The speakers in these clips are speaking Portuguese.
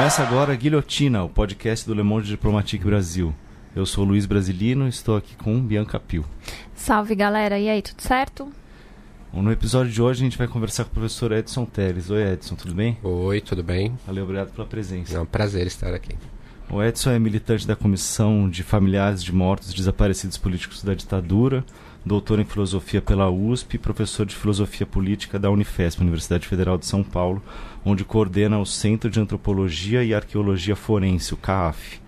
Começa agora a Guilhotina, o podcast do Le Monde Diplomatique Brasil. Eu sou Luiz Brasilino e estou aqui com Bianca Pio. Salve galera, e aí, tudo certo? Bom, no episódio de hoje a gente vai conversar com o professor Edson Teles. Oi Edson, tudo bem? Oi, tudo bem? Valeu, obrigado pela presença. É um prazer estar aqui. O Edson é militante da Comissão de Familiares de Mortos e Desaparecidos Políticos da Ditadura, doutor em filosofia pela USP e professor de filosofia política da Unifesp, Universidade Federal de São Paulo, onde coordena o Centro de Antropologia e Arqueologia Forense, o CAF.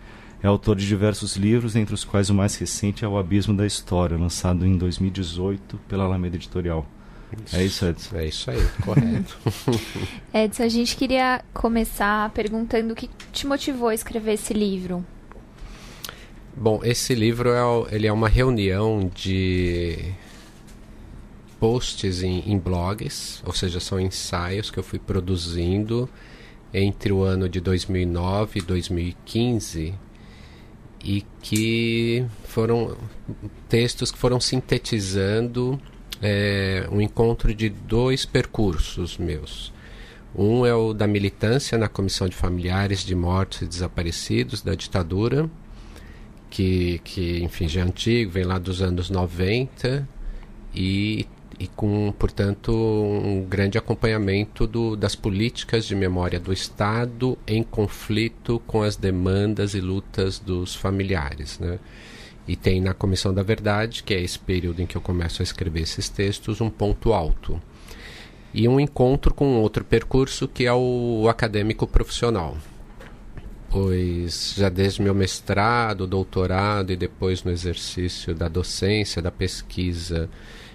É autor de diversos livros, entre os quais o mais recente é O Abismo da História, lançado em 2018 pela Alameda Editorial. É isso, Edson? É isso aí, correto. Edson, a gente queria começar perguntando o que te motivou a escrever esse livro. Bom, esse livro é, ele é uma reunião de posts em, em blogs, ou seja, são ensaios que eu fui produzindo entre o ano de 2009 e 2015 e que foram textos que foram sintetizando é, um encontro de dois percursos meus. Um é o da militância na Comissão de Familiares de Mortos e Desaparecidos da ditadura, que, que enfim, já é antigo, vem lá dos anos 90 e, e com, portanto, um grande acompanhamento do, das políticas de memória do Estado em conflito com as demandas e lutas dos familiares, né? E tem na Comissão da Verdade, que é esse período em que eu começo a escrever esses textos, um ponto alto. E um encontro com outro percurso que é o acadêmico profissional. Pois já desde meu mestrado, doutorado e depois no exercício da docência, da pesquisa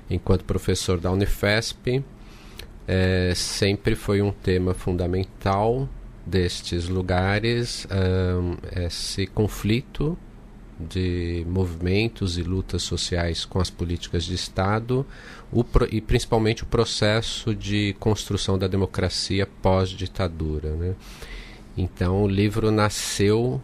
enquanto professor da Unifesp, é, sempre foi um tema fundamental destes lugares um, esse conflito de movimentos e lutas sociais com as políticas de Estado o, e principalmente o processo de construção da democracia pós-ditadura. Né? Então, o livro nasceu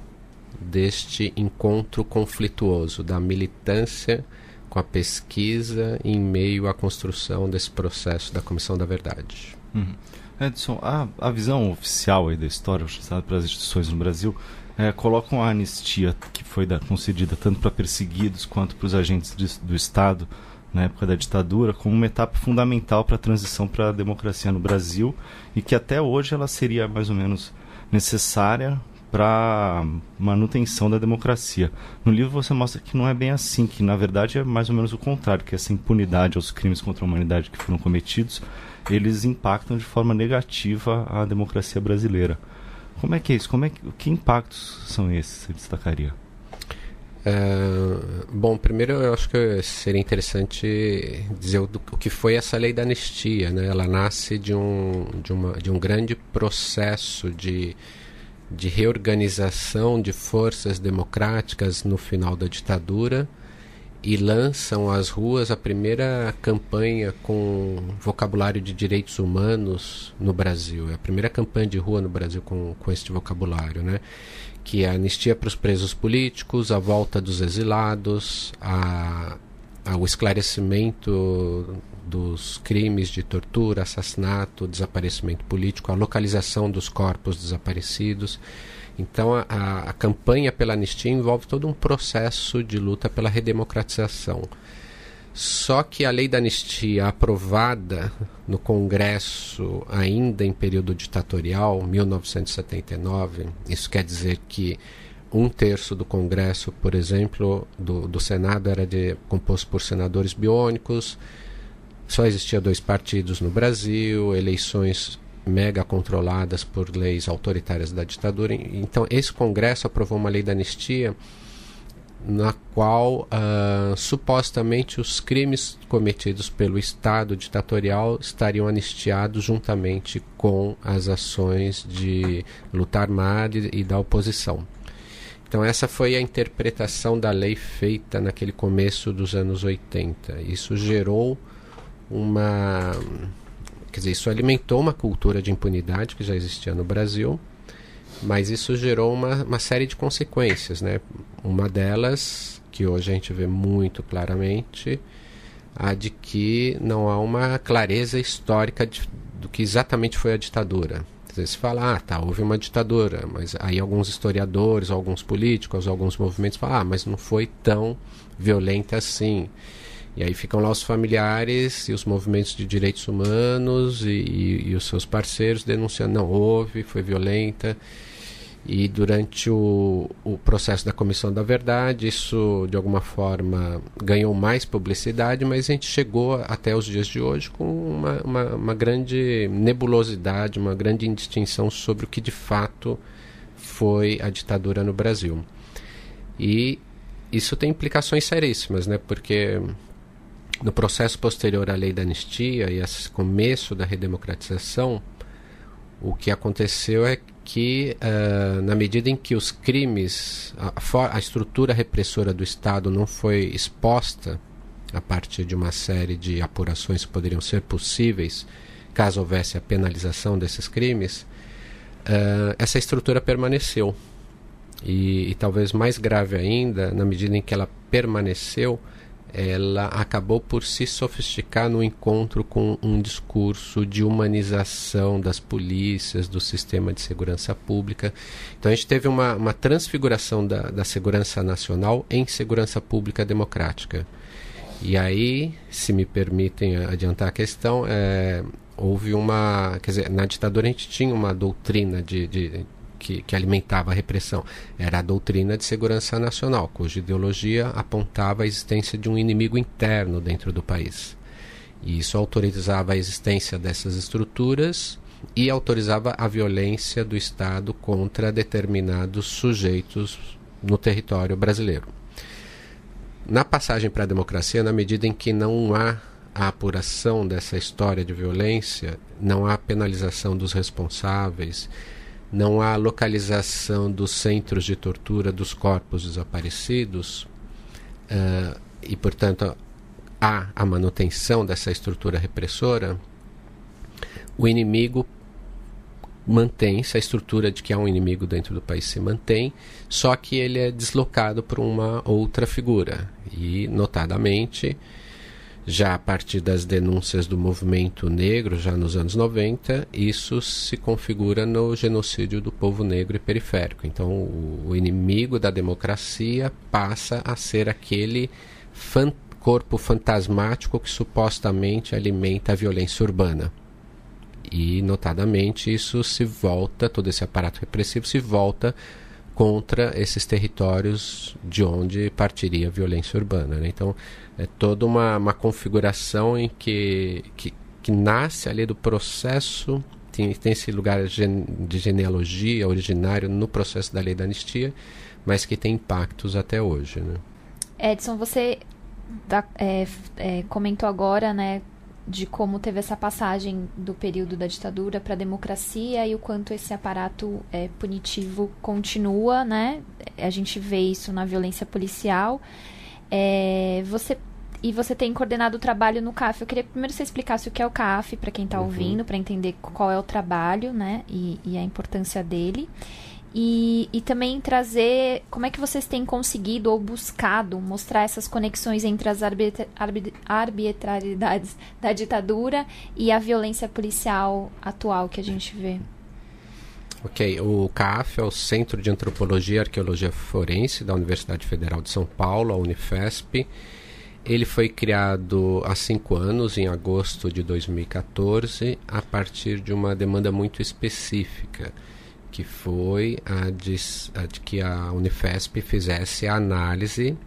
deste encontro conflituoso da militância com a pesquisa em meio à construção desse processo da Comissão da Verdade. Uhum. Edson, a, a visão oficial da história para as instituições no Brasil é, colocam a anistia que foi da, concedida tanto para perseguidos quanto para os agentes de, do Estado na época da ditadura como uma etapa fundamental para a transição para a democracia no Brasil e que até hoje ela seria mais ou menos necessária para manutenção da democracia. No livro você mostra que não é bem assim, que na verdade é mais ou menos o contrário, que essa impunidade aos crimes contra a humanidade que foram cometidos, eles impactam de forma negativa a democracia brasileira. Como é que é isso? Como é que, que impactos são esses, você destacaria? Uh, bom, primeiro eu acho que seria interessante dizer o, o, que foi essa lei da anistia. Né? Ela nasce de um, de, uma, de um grande processo de, de reorganização de forças democráticas no final da ditadura e lançam às ruas a primeira campanha com vocabulário de direitos humanos no Brasil. É a primeira campanha de rua no Brasil com, com este vocabulário, né? Que é a anistia para os presos políticos, a volta dos exilados, a, a, o esclarecimento dos crimes de tortura, assassinato, desaparecimento político, a localização dos corpos desaparecidos. Então, a, a, campanha pela anistia envolve todo um processo de luta pela redemocratização. Só que a lei da anistia aprovada no Congresso ainda em período ditatorial, 1979, isso quer dizer que um terço do Congresso, por exemplo, do, do Senado era de, composto por senadores biônicos, só existia dois partidos no Brasil, eleições mega controladas por leis autoritárias da ditadura. Então, esse Congresso aprovou uma lei da anistia na qual uh, supostamente os crimes cometidos pelo Estado ditatorial estariam anistiados juntamente com as ações de luta armada e, da oposição. Então, essa foi a interpretação da lei feita naquele começo dos anos 80. Isso gerou uma Quer dizer, isso alimentou uma cultura de impunidade que já existia no Brasil, mas isso gerou uma, uma série de consequências. Né? Uma delas, que hoje a gente vê muito claramente, a de que não há uma clareza histórica de, do que exatamente foi a ditadura. Você fala, ah, tá, houve uma ditadura, mas aí alguns historiadores, alguns políticos, alguns movimentos falam, ah, mas não foi tão violenta assim. E aí ficam lá os familiares e os movimentos de direitos humanos e, e, e os seus parceiros denunciando, não, houve, foi violenta. E durante o, o processo da Comissão da Verdade, isso de alguma forma ganhou mais publicidade, mas a gente chegou até os dias de hoje com uma, uma, uma grande nebulosidade, uma grande indistinção sobre o que de fato foi a ditadura no Brasil. E isso tem implicações seríssimas, né? Porque no processo posterior à lei da anistia e esse começo da redemocratização, o que aconteceu é que, uh, na medida em que os crimes, a, a, estrutura repressora do Estado não foi exposta a partir de uma série de apurações que poderiam ser possíveis caso houvesse a penalização desses crimes, uh, essa estrutura permaneceu. E, e talvez mais grave ainda, na medida em que ela permaneceu, ela acabou por se sofisticar no encontro com um discurso de humanização das polícias, do sistema de segurança pública. Então a gente teve uma, uma transfiguração da, da segurança nacional em segurança pública democrática. E aí, se me permitem adiantar a questão, é, houve uma. Quer dizer, na ditadura a gente tinha uma doutrina de, de que, que alimentava a repressão era a doutrina de segurança nacional, cuja ideologia apontava a existência de um inimigo interno dentro do país. E isso autorizava a existência dessas estruturas e autorizava a violência do Estado contra determinados sujeitos no território brasileiro. Na passagem para a democracia, na medida em que não há a apuração dessa história de violência, não há penalização dos responsáveis, não há localização dos centros de tortura dos corpos desaparecidos uh, e, portanto, há a manutenção dessa estrutura repressora, o inimigo mantém-se, a estrutura de que há um inimigo dentro do país se mantém, só que ele é deslocado por uma outra figura. E, notadamente, já a partir das denúncias do movimento negro, já nos anos 90, isso se configura no genocídio do povo negro e periférico. Então, o, inimigo da democracia passa a ser aquele fan, corpo fantasmático que supostamente alimenta a violência urbana. E, notadamente, isso se volta, todo esse aparato repressivo se volta contra esses territórios de onde partiria a violência urbana. Né? Então, é toda uma, uma configuração em que, que, que nasce ali do processo, tem, tem esse lugar de genealogia originário no processo da lei da anistia, mas que tem impactos até hoje. Né? Edson, você da, é, é, comentou agora, né, de como teve essa passagem do período da ditadura para a democracia e o quanto esse aparato é, punitivo continua, né? A gente vê isso na violência policial. É, você e você tem coordenado o trabalho no CAF. Eu queria primeiro que você explicasse o que é o CAF para quem está uhum. ouvindo, para entender qual é o trabalho, né? E, e a importância dele. E, e também trazer como é que vocês têm conseguido ou buscado mostrar essas conexões entre as arbitra, arbitrariedades da ditadura e a violência policial atual que a gente vê. Ok, o CAF é o Centro de Antropologia e Arqueologia Forense da Universidade Federal de São Paulo, a Unifesp. Ele foi criado há cinco anos, em agosto de 2014, a partir de uma demanda muito específica que foi a de, a de que a Unifesp fizesse a análise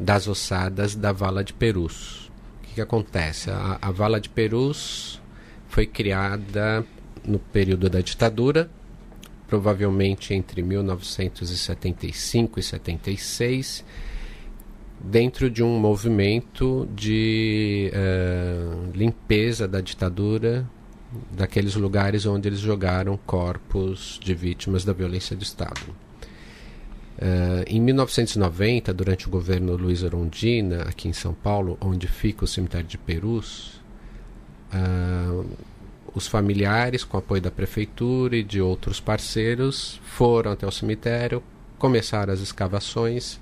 das ossadas da Vala de Perus. O que, que acontece? A, a Vala de Perus foi criada no período da ditadura, provavelmente entre 1975 e 76, dentro de um movimento de uh, limpeza da ditadura daqueles lugares onde eles jogaram corpos de vítimas da violência do Estado. Uh, em 1990, durante o governo Luiz Arondina, aqui em São Paulo, onde fica o cemitério de Perus, uh, os familiares, com apoio da prefeitura e de outros parceiros, foram até o cemitério, começaram as escavações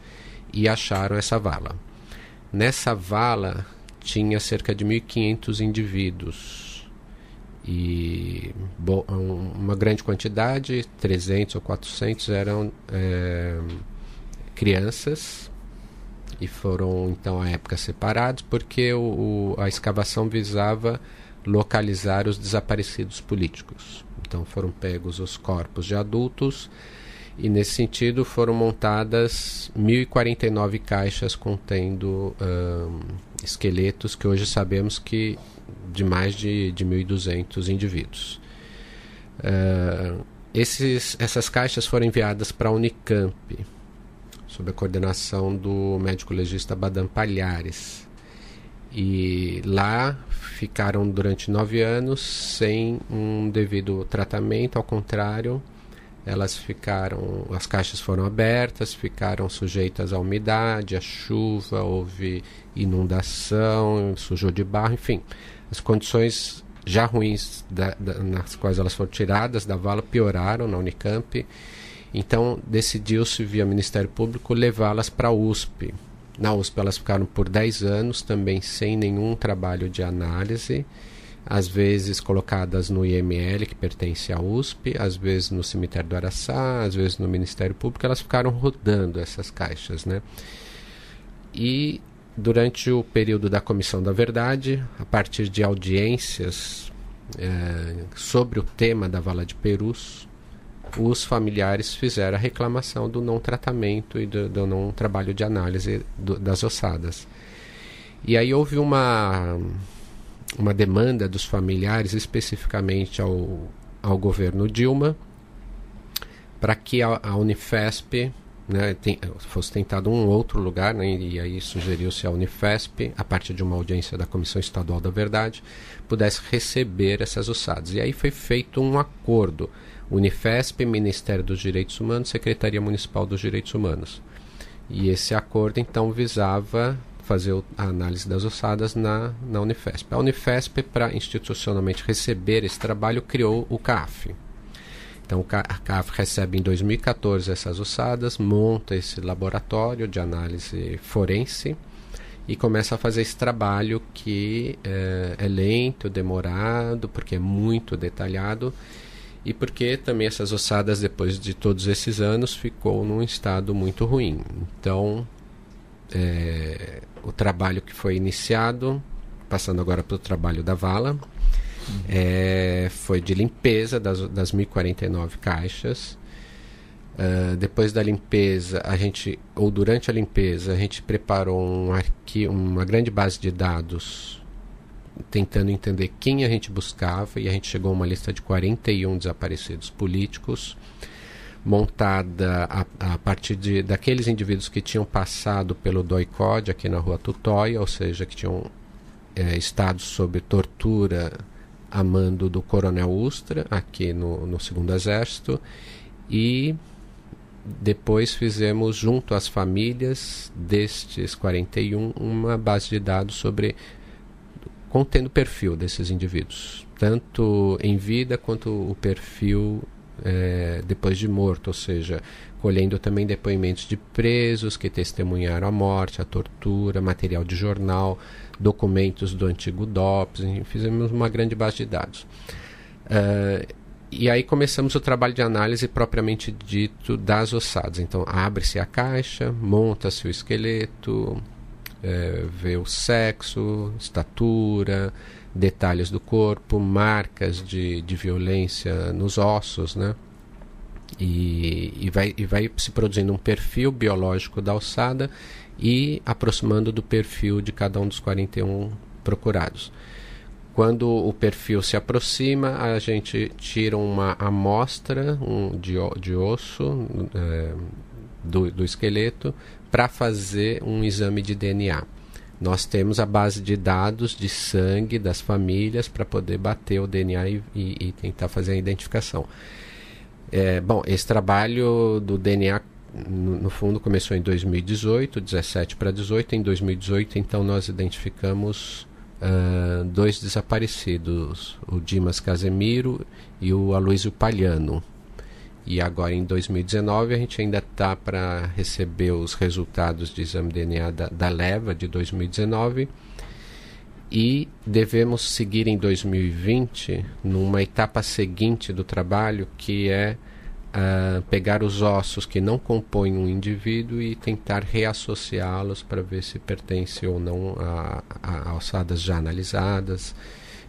e acharam essa vala. Nessa vala tinha cerca de 1.500 indivíduos E uma grande quantidade, 300 ou 400, eram é, crianças e foram então à época separados porque o, o, a escavação visava localizar os desaparecidos políticos. Então foram pegos os corpos de adultos e nesse sentido foram montadas 1049 caixas contendo esqueletos que hoje sabemos que de mais de, de 1.200 indivíduos. Uh, esses, essas caixas foram enviadas para a Unicamp, sob a coordenação do médico legista Badam Palhares. E lá ficaram durante nove anos sem um devido tratamento, ao contrário, elas ficaram, as caixas foram abertas, ficaram sujeitas à umidade, à chuva, houve inundação, sujou de barro, enfim, as condições já ruins da, da, nas quais elas foram tiradas da vala pioraram na Unicamp então decidiu-se via Ministério Público levá-las para a USP. Na USP elas ficaram por 10 anos também sem nenhum trabalho de análise, às vezes colocadas no IML que pertence à USP, às vezes no cemitério do Araçá, às vezes no Ministério Público, elas ficaram rodando essas caixas, né? E durante o período da Comissão da Verdade, a partir de audiências é, sobre o tema da Vala de Perus, os familiares fizeram a reclamação do não tratamento e do, do não trabalho de análise do, das ossadas. E aí houve uma, uma demanda dos familiares, especificamente ao, ao governo Dilma, para que a, a Unifesp né, tem, fosse tentado um outro lugar, né, e aí sugeriu-se a Unifesp, a partir de uma audiência da Comissão Estadual da Verdade, pudesse receber essas ossadas. E aí foi feito um acordo Unifesp, Ministério dos Direitos Humanos, Secretaria Municipal dos Direitos Humanos. E esse acordo então visava fazer a análise das ossadas na, na Unifesp. A Unifesp, para institucionalmente receber esse trabalho, criou o CAF. Então, a CAF recebe em 2014 essas ossadas, monta esse laboratório de análise forense e começa a fazer esse trabalho que é, é lento, demorado, porque é muito detalhado e porque também essas ossadas, depois de todos esses anos, ficou num estado muito ruim. Então, é, o trabalho que foi iniciado, passando agora para o trabalho da vala, é, foi de limpeza das, das 1049 caixas. Uh, depois da limpeza, a gente, ou durante a limpeza, a gente preparou um arquivo, uma grande base de dados tentando entender quem a gente buscava e a gente chegou a uma lista de 41 desaparecidos políticos montada a, a partir de, daqueles indivíduos que tinham passado pelo DOICOD aqui na rua Tutóia, ou seja, que tinham é, estado sob tortura a mando do Coronel Ustra aqui no, no Segundo Exército e depois fizemos junto às famílias destes 41 uma base de dados sobre contendo o perfil desses indivíduos, tanto em vida quanto o perfil é, depois de morto, ou seja, colhendo também depoimentos de presos que testemunharam a morte, a tortura, material de jornal, documentos do antigo DOPS, fizemos uma grande base de dados. Uh, e aí começamos o trabalho de análise propriamente dito das ossadas. Então abre-se a caixa, monta-se o esqueleto, é, ver o sexo, estatura, detalhes do corpo, marcas de, de violência nos ossos, né? E, e, vai, e vai se produzindo um perfil biológico da alçada e aproximando do perfil de cada um dos 41 procurados. Quando o perfil se aproxima, a gente tira uma amostra um, de, de osso é, do, do esqueleto para fazer um exame de DNA. Nós temos a base de dados de sangue das famílias para poder bater o DNA e, e, e, tentar fazer a identificação. É, bom, esse trabalho do DNA, no, no fundo, começou em 2018, 17 para 18. Em 2018, então, nós identificamos uh, dois desaparecidos, o Dimas Casemiro e o Aloysio Palhano. E agora em 2019 a gente ainda está para receber os resultados de exame DNA da, da leva de 2019. e devemos seguir em 2020 numa etapa seguinte do trabalho que é uh, pegar os ossos que não compõem um indivíduo e tentar reassociá-los para ver se pertence ou não a, a alçadas já analisadas.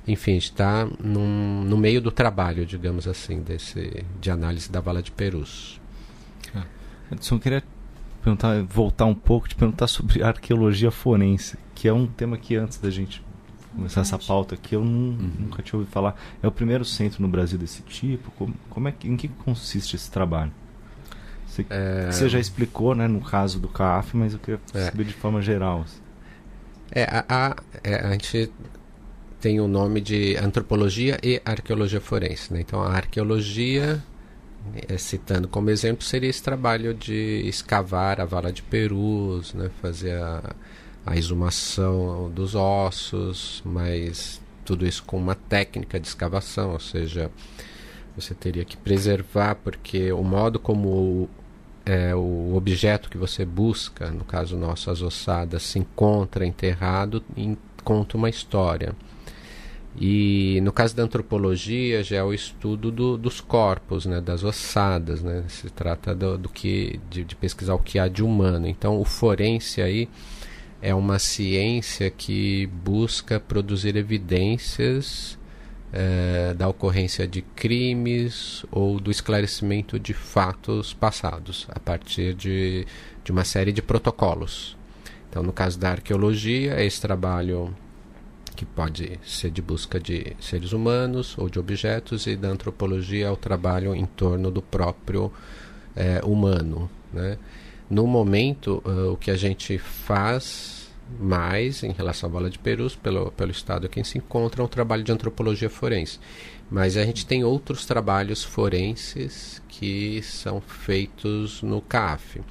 Enfim, está no meio do trabalho, digamos assim, desse, de análise da vala de Perus. Ah, Edson, queria perguntar, voltar um pouco, te perguntar sobre arqueologia forense, que é um tema que antes da gente começar essa pauta aqui, eu não, uhum. nunca tinha ouvido falar. É o primeiro centro no Brasil desse tipo? Como, como é que, em que consiste esse trabalho? Você, é... você já explicou, né, no caso do CAF, mas eu queria é. saber de forma geral. É, a, a, é, a gente tem o nome de antropologia e arqueologia forense. Né? Então, a arqueologia, é, citando como exemplo, seria esse trabalho de escavar a vala de perus, né? fazer a a exumação dos ossos, mas tudo isso com uma técnica de escavação, ou seja, você teria que preservar, porque o modo como o, é, o objeto que você busca, no caso nosso, as ossadas, se encontra enterrado, conta uma história. E no caso da antropologia já é o estudo do, dos corpos, né, das ossadas, né, se trata do, do que de, de pesquisar o que há de humano. Então o forense aí é uma ciência que busca produzir evidências é, da ocorrência de crimes ou do esclarecimento de fatos passados a partir de, de uma série de protocolos. Então, no caso da arqueologia, esse trabalho que pode ser de busca de seres humanos ou de objetos, e da antropologia é o trabalho em torno do próprio é, humano. Né? No momento, uh, o que a gente faz mais em relação à bola de perus, pelo, pelo estado quem se encontra, é um trabalho de antropologia forense. Mas a gente tem outros trabalhos forenses que são feitos no CAF.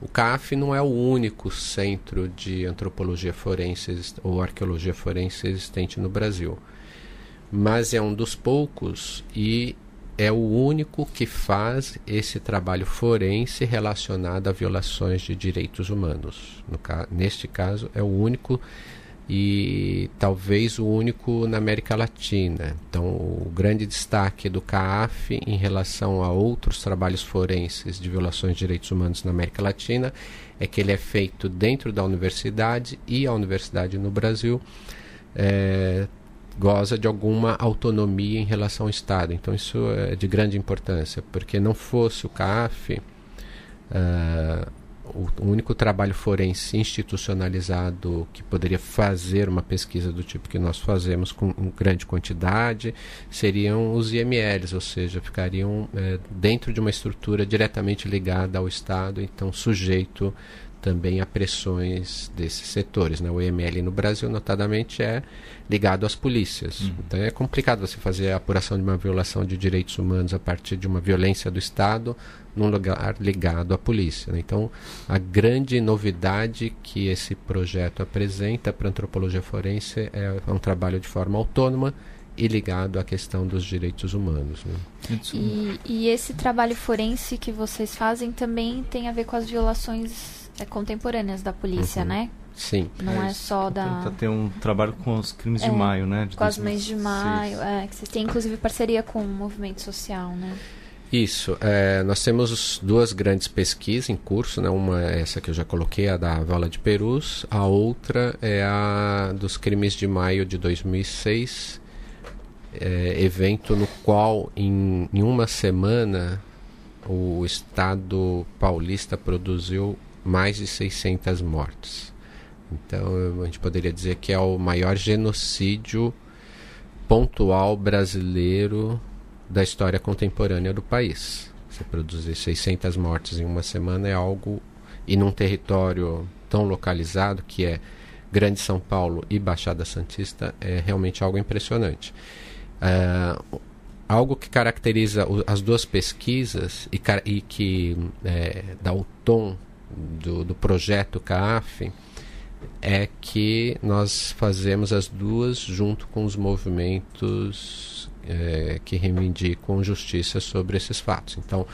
O CAF não é o único centro de antropologia forense ou arqueologia forense existente no Brasil, mas é um dos poucos e é o único que faz esse trabalho forense relacionado a violações de direitos humanos. Ca neste caso, é o único e talvez o único na América Latina. Então, o grande destaque do CAF em relação a outros trabalhos forenses de violações de direitos humanos na América Latina é que ele é feito dentro da universidade e a universidade no Brasil é, goza de alguma autonomia em relação ao Estado. Então isso é de grande importância, porque não fosse o CAF, uh, o único trabalho forense institucionalizado que poderia fazer uma pesquisa do tipo que nós fazemos com grande quantidade seriam os IMLs, ou seja, ficariam é, dentro de uma estrutura diretamente ligada ao Estado, então sujeito também a pressões desses setores. Né? O EML no Brasil, notadamente, é ligado às polícias. Uhum. Então é complicado você fazer a apuração de uma violação de direitos humanos a partir de uma violência do Estado num lugar ligado à polícia. Né? Então, a grande novidade que esse projeto apresenta para a antropologia forense é um trabalho de forma autônoma e ligado à questão dos direitos humanos. Né? E, e esse trabalho forense que vocês fazem também tem a ver com as violações é, contemporâneas da polícia, uhum. né? Sim. Não é, é só da. Tenta ter um trabalho com os crimes é, de maio, né? De com 2006. as mães de maio. É, que vocês têm inclusive parceria com o movimento social, né? Isso. É, nós temos duas grandes pesquisas em curso, né? Uma é essa que eu já coloquei, a da Vala de Perus. A outra é a dos crimes de maio de 2006. É, evento no qual, em, em uma semana, o Estado paulista produziu mais de 600 mortes. Então a gente poderia dizer que é o maior genocídio pontual brasileiro da história contemporânea do país. Você produzir 600 mortes em uma semana é algo e num território tão localizado que é Grande São Paulo e Baixada Santista é realmente algo impressionante. Uh, algo que caracteriza as duas pesquisas e, e que é, dá o tom do, do projeto CAF é que nós fazemos as duas junto com os movimentos é, que reivindicam justiça sobre esses fatos. Então,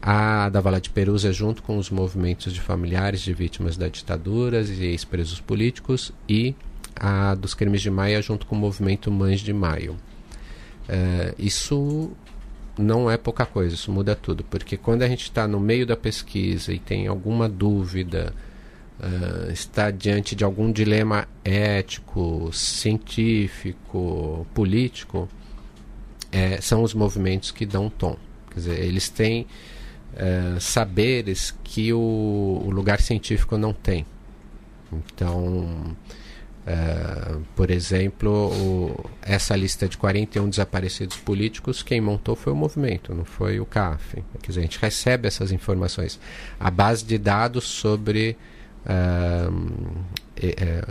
a da Vala de Perus é junto com os movimentos de familiares de vítimas da ditadura e ex-presos políticos e a dos crimes de Maia junto com o movimento Mães de Maio. Uh, isso não é pouca coisa, isso muda tudo, porque quando a gente está no meio da pesquisa e tem alguma dúvida, uh, está diante de algum dilema ético, científico, político, é, são os movimentos que dão tom. Quer dizer, eles têm uh, saberes que o, o lugar científico não tem. Então, Uh, por exemplo, o, essa lista de 41 desaparecidos políticos, quem montou foi o movimento, não foi o CAF. Quer dizer, a gente recebe essas informações. A base de dados sobre uh,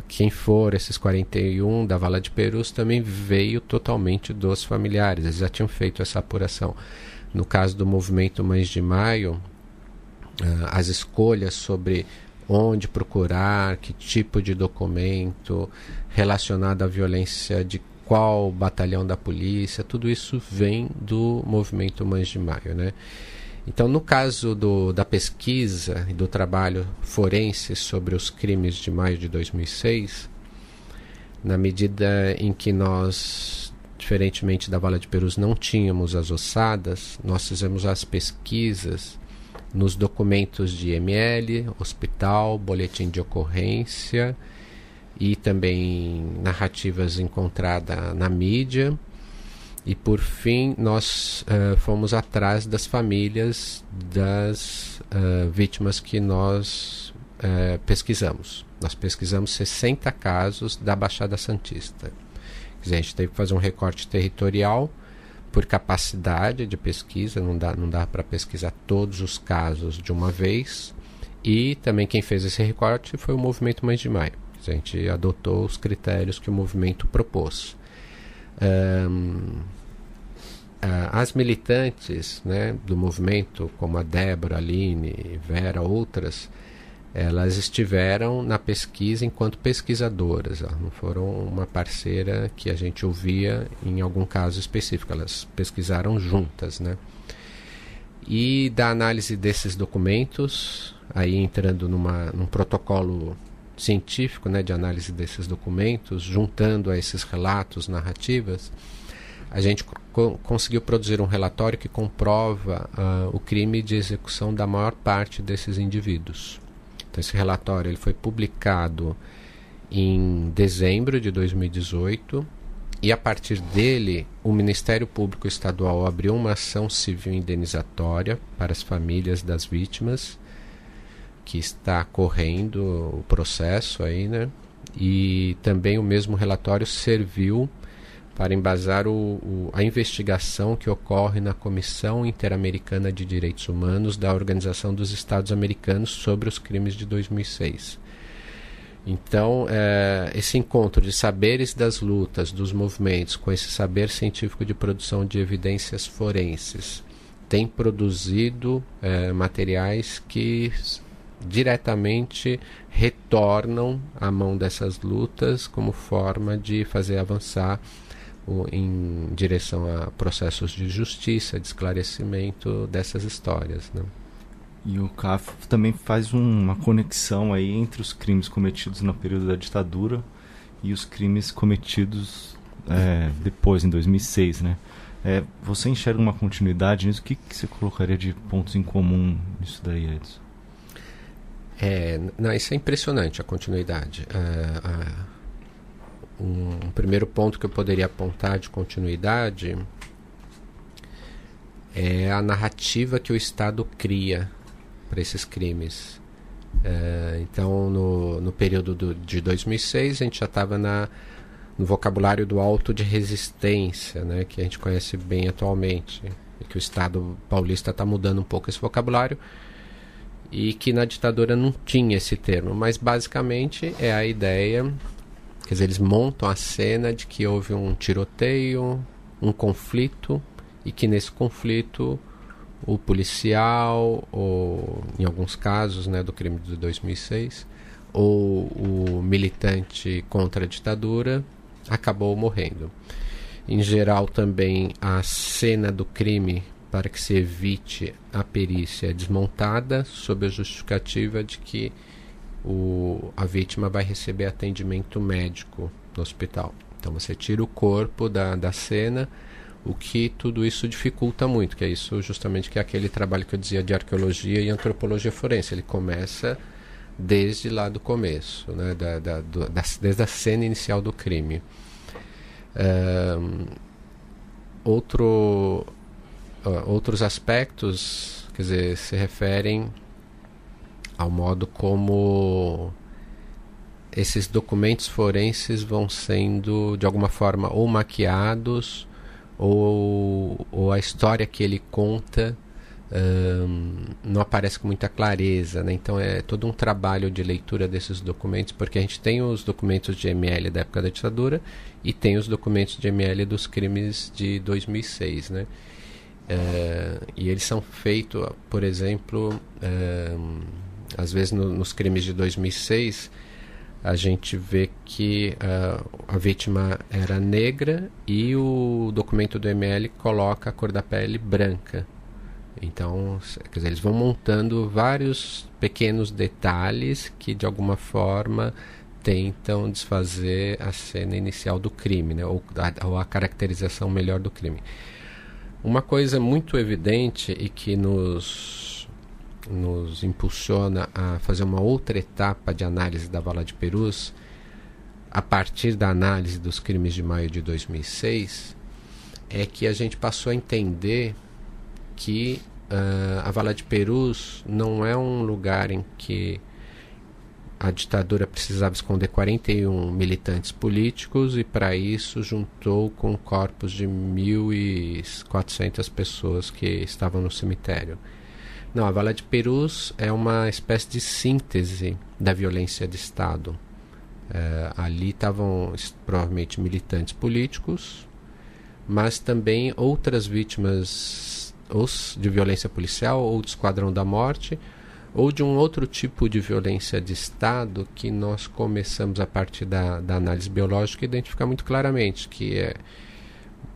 quem for esses 41 da Vala de Perus também veio totalmente dos familiares. Eles já tinham feito essa apuração. No caso do movimento Mães de Maio, uh, as escolhas sobre onde procurar, que tipo de documento relacionado à violência de qual batalhão da polícia, tudo isso vem do movimento Mães de Maio, né? Então, no caso do, da pesquisa e do trabalho forense sobre os crimes de maio de 2006, na medida em que nós, diferentemente da Vala de Perus, não tínhamos as ossadas, nós fizemos as pesquisas nos documentos de ML, hospital, boletim de ocorrência e também narrativas encontradas na mídia. E por fim, nós uh, fomos atrás das famílias das uh, vítimas que nós uh, pesquisamos. Nós pesquisamos 60 casos da Baixada Santista. Quer dizer, a gente teve que fazer um recorte territorial por capacidade de pesquisa, não dá, não dá para pesquisar todos os casos de uma vez. E também quem fez esse recorte foi o Movimento Mães de Maio. A gente adotou os critérios que o movimento propôs. Um, as militantes né, do movimento, como a Débora, Aline, Vera, outras, elas estiveram na pesquisa enquanto pesquisadoras, não foram uma parceira que a gente ouvia em algum caso específico, elas pesquisaram juntas, né? E da análise desses documentos, aí entrando numa, num protocolo científico né, de análise desses documentos, juntando a esses relatos, narrativas, a gente co conseguiu produzir um relatório que comprova uh, o crime de execução da maior parte desses indivíduos. Então, esse relatório ele foi publicado em dezembro de 2018 e a partir dele o Ministério Público Estadual abriu uma ação civil indenizatória para as famílias das vítimas que está correndo o processo aí, né? E também o mesmo relatório serviu para embasar o, o, a investigação que ocorre na Comissão Interamericana de Direitos Humanos da Organização dos Estados Americanos sobre os crimes de 2006. Então, é, esse encontro de saberes das lutas, dos movimentos, com esse saber científico de produção de evidências forenses, tem produzido é, materiais que diretamente retornam à mão dessas lutas como forma de fazer avançar em direção a processos de justiça, de esclarecimento dessas histórias. Né? E o CAF também faz um, uma conexão aí entre os crimes cometidos no período da ditadura e os crimes cometidos é, depois, em 2006, né? É, você enxerga uma continuidade nisso? O que, que, você colocaria de pontos em comum nisso daí, Edson? É, não, isso é impressionante, a continuidade. É, a, um, primeiro ponto que eu poderia apontar de continuidade é a narrativa que o Estado cria para esses crimes. É, então, no, no período do, de 2006, a gente já estava no vocabulário do auto de resistência, né, que a gente conhece bem atualmente, e que o Estado paulista está mudando um pouco esse vocabulário, e que na ditadura não tinha esse termo, mas basicamente é a ideia Quer dizer, eles montam a cena de que houve um tiroteio, um conflito, e que nesse conflito o policial, ou em alguns casos né, do crime de 2006, ou o militante contra a ditadura acabou morrendo. Em geral, também a cena do crime, para que se evite a perícia, é desmontada sob a justificativa de que o, a vítima vai receber atendimento médico no hospital. Então você tira o corpo da, da cena, o que tudo isso dificulta muito, que é isso justamente que é aquele trabalho que eu dizia de arqueologia e antropologia forense. Ele começa desde lá do começo, né, da, da, do, da desde a cena inicial do crime. Um, outro, uh, outros aspectos, quer dizer, se referem ao modo como esses documentos forenses vão sendo de alguma forma ou maquiados ou, ou a história que ele conta um, não aparece com muita clareza, né? então é todo um trabalho de leitura desses documentos, porque a gente tem os documentos de ML da época da ditadura e tem os documentos de ML dos crimes de 2006, né? Uh, e eles são feitos, por exemplo, um, às vezes no, nos crimes de 2006 a gente vê que uh, a vítima era negra e o documento do ML coloca a cor da pele branca. Então, quer dizer, eles vão montando vários pequenos detalhes que de alguma forma tentam desfazer a cena inicial do crime, né? ou, a, ou a caracterização melhor do crime. Uma coisa muito evidente e que nos, nos impulsiona a fazer uma outra etapa de análise da vala de Perus, a partir da análise dos crimes de maio de 2006, é que a gente passou a entender que uh, a Vala de Perus não é um lugar em que a ditadura precisava esconder 41 militantes políticos e para isso juntou com corpos de 1.400 pessoas que estavam no cemitério. Não, a Vala de Perus é uma espécie de síntese da violência de Estado. É, ali estavam provavelmente militantes políticos, mas também outras vítimas ou de violência policial, ou de esquadrão da morte, ou de um outro tipo de violência de Estado que nós começamos a partir da, da análise biológica identificar muito claramente, que é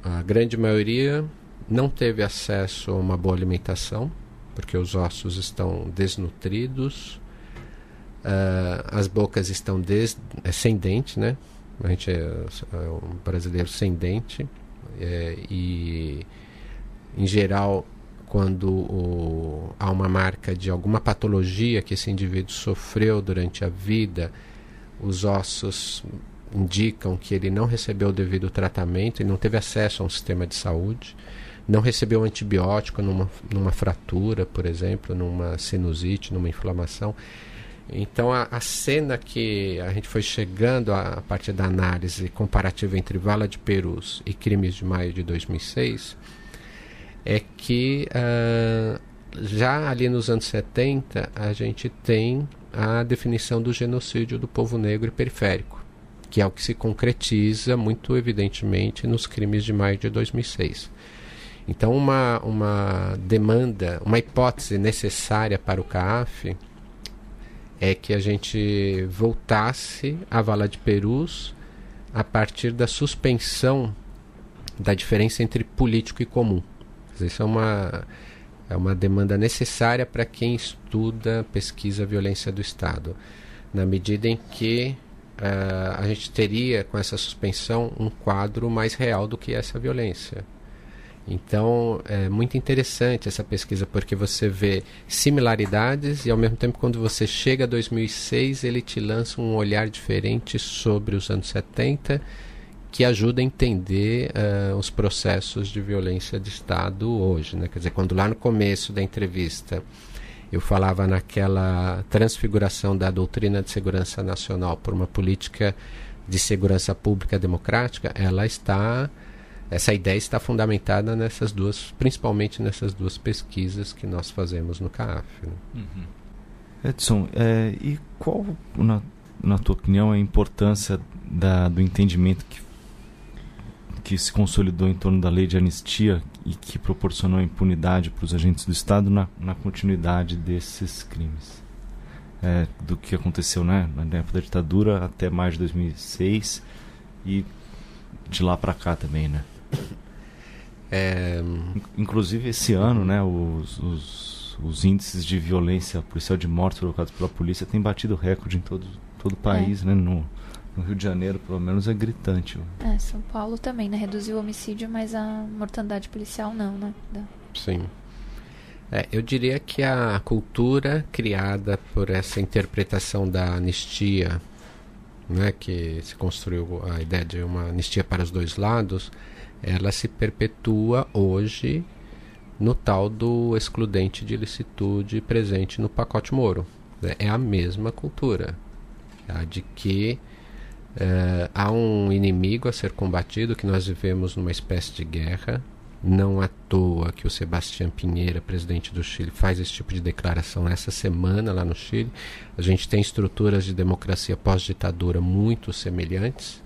a grande maioria não teve acesso a uma boa alimentação, porque os ossos estão desnutridos, uh, as bocas estão des, é, sem dente, né? A gente é, é um brasileiro sem dente, é, e em geral, quando o, há uma marca de alguma patologia que esse indivíduo sofreu durante a vida, os ossos indicam que ele não recebeu o devido tratamento e não teve acesso a um sistema de saúde, não recebeu antibiótico numa, numa fratura, por exemplo, numa sinusite, numa inflamação. Então, a, a, cena que a gente foi chegando a, a partir da análise comparativa entre Vala de Perus e crimes de maio de 2006 é que uh, já ali nos anos 70 a gente tem a definição do genocídio do povo negro e periférico, que é o que se concretiza muito evidentemente nos crimes de maio de 2006. Então, uma, uma demanda, uma hipótese necessária para o CAF é que a gente voltasse à vala de Perus a partir da suspensão da diferença entre político e comum. Isso é uma, é uma demanda necessária para quem estuda, pesquisa a violência do Estado, na medida em que uh, a gente teria, com essa suspensão, um quadro mais real do que essa violência. Então é muito interessante essa pesquisa porque você vê similaridades e ao mesmo tempo quando você chega a 2006 ele te lança um olhar diferente sobre os anos 70 que ajuda a entender uh, os processos de violência de Estado hoje. Né? Quer dizer, quando lá no começo da entrevista eu falava naquela transfiguração da doutrina de segurança nacional por uma política de segurança pública democrática, ela está essa ideia está fundamentada nessas duas, principalmente nessas duas pesquisas que nós fazemos no CAF. Né? Uhum. Edson, é, e qual, na, na tua opinião, a importância da, do entendimento que que se consolidou em torno da lei de anistia e que proporcionou impunidade para os agentes do Estado na, na continuidade desses crimes. É, do que aconteceu né, na época da ditadura até mais de 2006 e de lá para cá também, né? É... Inclusive esse ano, né, os, os os, índices de violência policial de mortes provocados pela polícia têm batido recorde em todo, todo o país, é. né? No, no, Rio de Janeiro, pelo menos, é gritante. É, São Paulo também, né? Reduziu o homicídio, mas a mortandade policial não, né? Da... Sim. É, eu diria que a cultura criada por essa interpretação da anistia, né, que se construiu a ideia de uma anistia para os dois lados, ela se perpetua hoje no tal do excludente de ilicitude presente no pacote Moro. É a mesma cultura, a de que é, há um inimigo a ser combatido, que nós vivemos numa espécie de guerra, não à toa que o Sebastião Pinheira, presidente do Chile, faz esse tipo de declaração essa semana lá no Chile. A gente tem estruturas de democracia pós-ditadura muito semelhantes.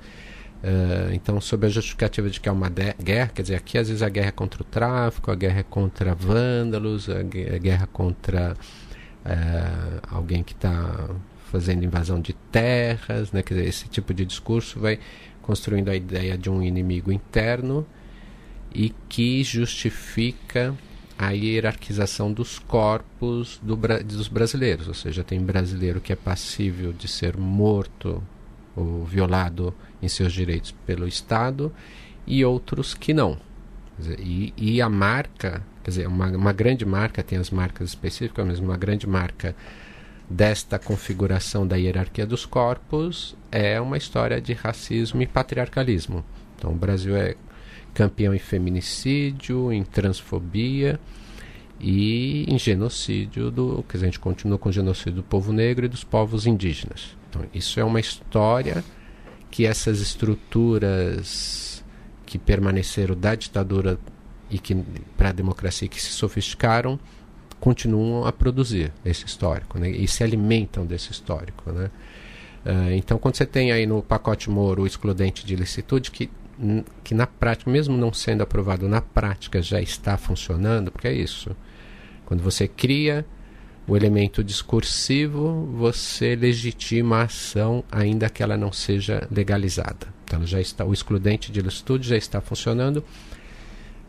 Uh, então, sob a justificativa de que é uma guerra, quer dizer, aqui às vezes a guerra é contra o tráfico, a guerra é contra vândalos, a guerra contra uh, alguém que está fazendo invasão de terras, né? quer dizer, esse tipo de discurso vai construindo a ideia de um inimigo interno e que justifica a hierarquização dos corpos do, dos brasileiros, ou seja, tem brasileiro que é passível de ser morto ou violado em seus direitos pelo Estado e outros que não. Dizer, e, e, a marca, quer dizer, uma, uma grande marca, tem as marcas específicas, mas uma grande marca desta configuração da hierarquia dos corpos é uma história de racismo e patriarcalismo. Então o Brasil é campeão em feminicídio, em transfobia e em genocídio do, que a gente continua com o genocídio do povo negro e dos povos indígenas. Então, isso é uma história que essas estruturas que permaneceram da ditadura e que para a democracia que se sofisticaram continuam a produzir esse histórico né? e se alimentam desse histórico. Né? Uh, então, quando você tem aí no pacote Moro o excludente de ilicitude, que que na prática, mesmo não sendo aprovado na prática, já está funcionando, porque é isso. Quando você cria o elemento discursivo, você legitima a ação, ainda que ela não seja legalizada. Então, já está, o excludente de estudo já está funcionando.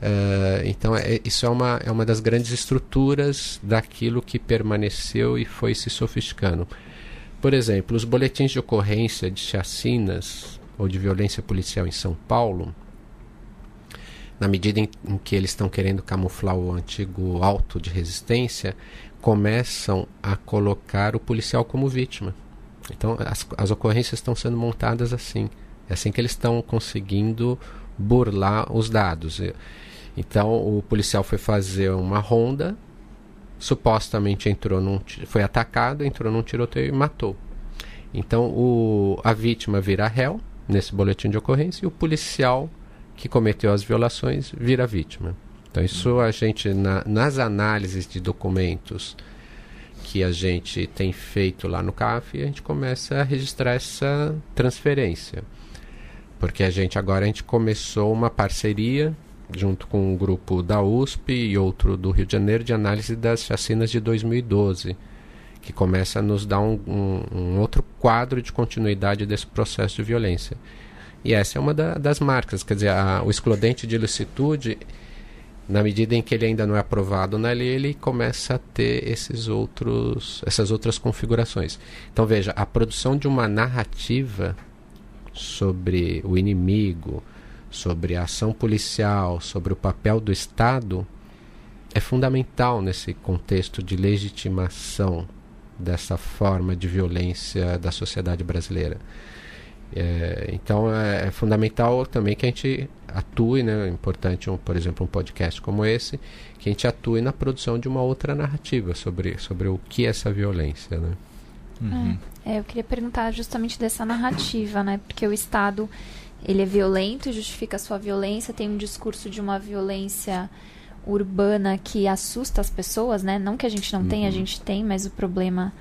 Uh, então, é, isso é uma, é uma das grandes estruturas daquilo que permaneceu e foi se sofisticando. Por exemplo, os boletins de ocorrência de chacinas ou de violência policial em São Paulo, na medida em, em que eles estão querendo camuflar o antigo auto de resistência, começam a colocar o policial como vítima. Então, as, as ocorrências estão sendo montadas assim. É assim que eles estão conseguindo burlar os dados. Então, o policial foi fazer uma ronda, supostamente entrou num, foi atacado, entrou num tiroteio e matou. Então, o, a vítima vira réu, nesse boletim de ocorrência e o policial que cometeu as violações vira vítima. Então, isso a gente, na, nas análises de documentos que a gente tem feito lá no CAF, a gente começa a registrar essa transferência. Porque a gente agora a gente começou uma parceria junto com um grupo da USP e outro do Rio de Janeiro de análise das chacinas de 2012 que começa a nos dar um, um, um outro quadro de continuidade desse processo de violência. E essa é uma da, das marcas, quer dizer, a, o excludente de ilicitude, na medida em que ele ainda não é aprovado na lei, ele começa a ter esses outros, essas outras configurações. Então veja, a produção de uma narrativa sobre o inimigo, sobre a ação policial, sobre o papel do Estado, é fundamental nesse contexto de legitimação dessa forma de violência da sociedade brasileira. É, então é, é, fundamental também que a gente atue, né, é importante, um, por exemplo, um podcast como esse, que a gente atue na produção de uma outra narrativa sobre, sobre o que é essa violência. Né? Uhum. É, eu queria perguntar justamente dessa narrativa, né, porque o Estado ele é violento, justifica a sua violência, tem um discurso de uma violência urbana que assusta as pessoas, né? Não que a gente não uhum. tenha, a gente tem, mas o problema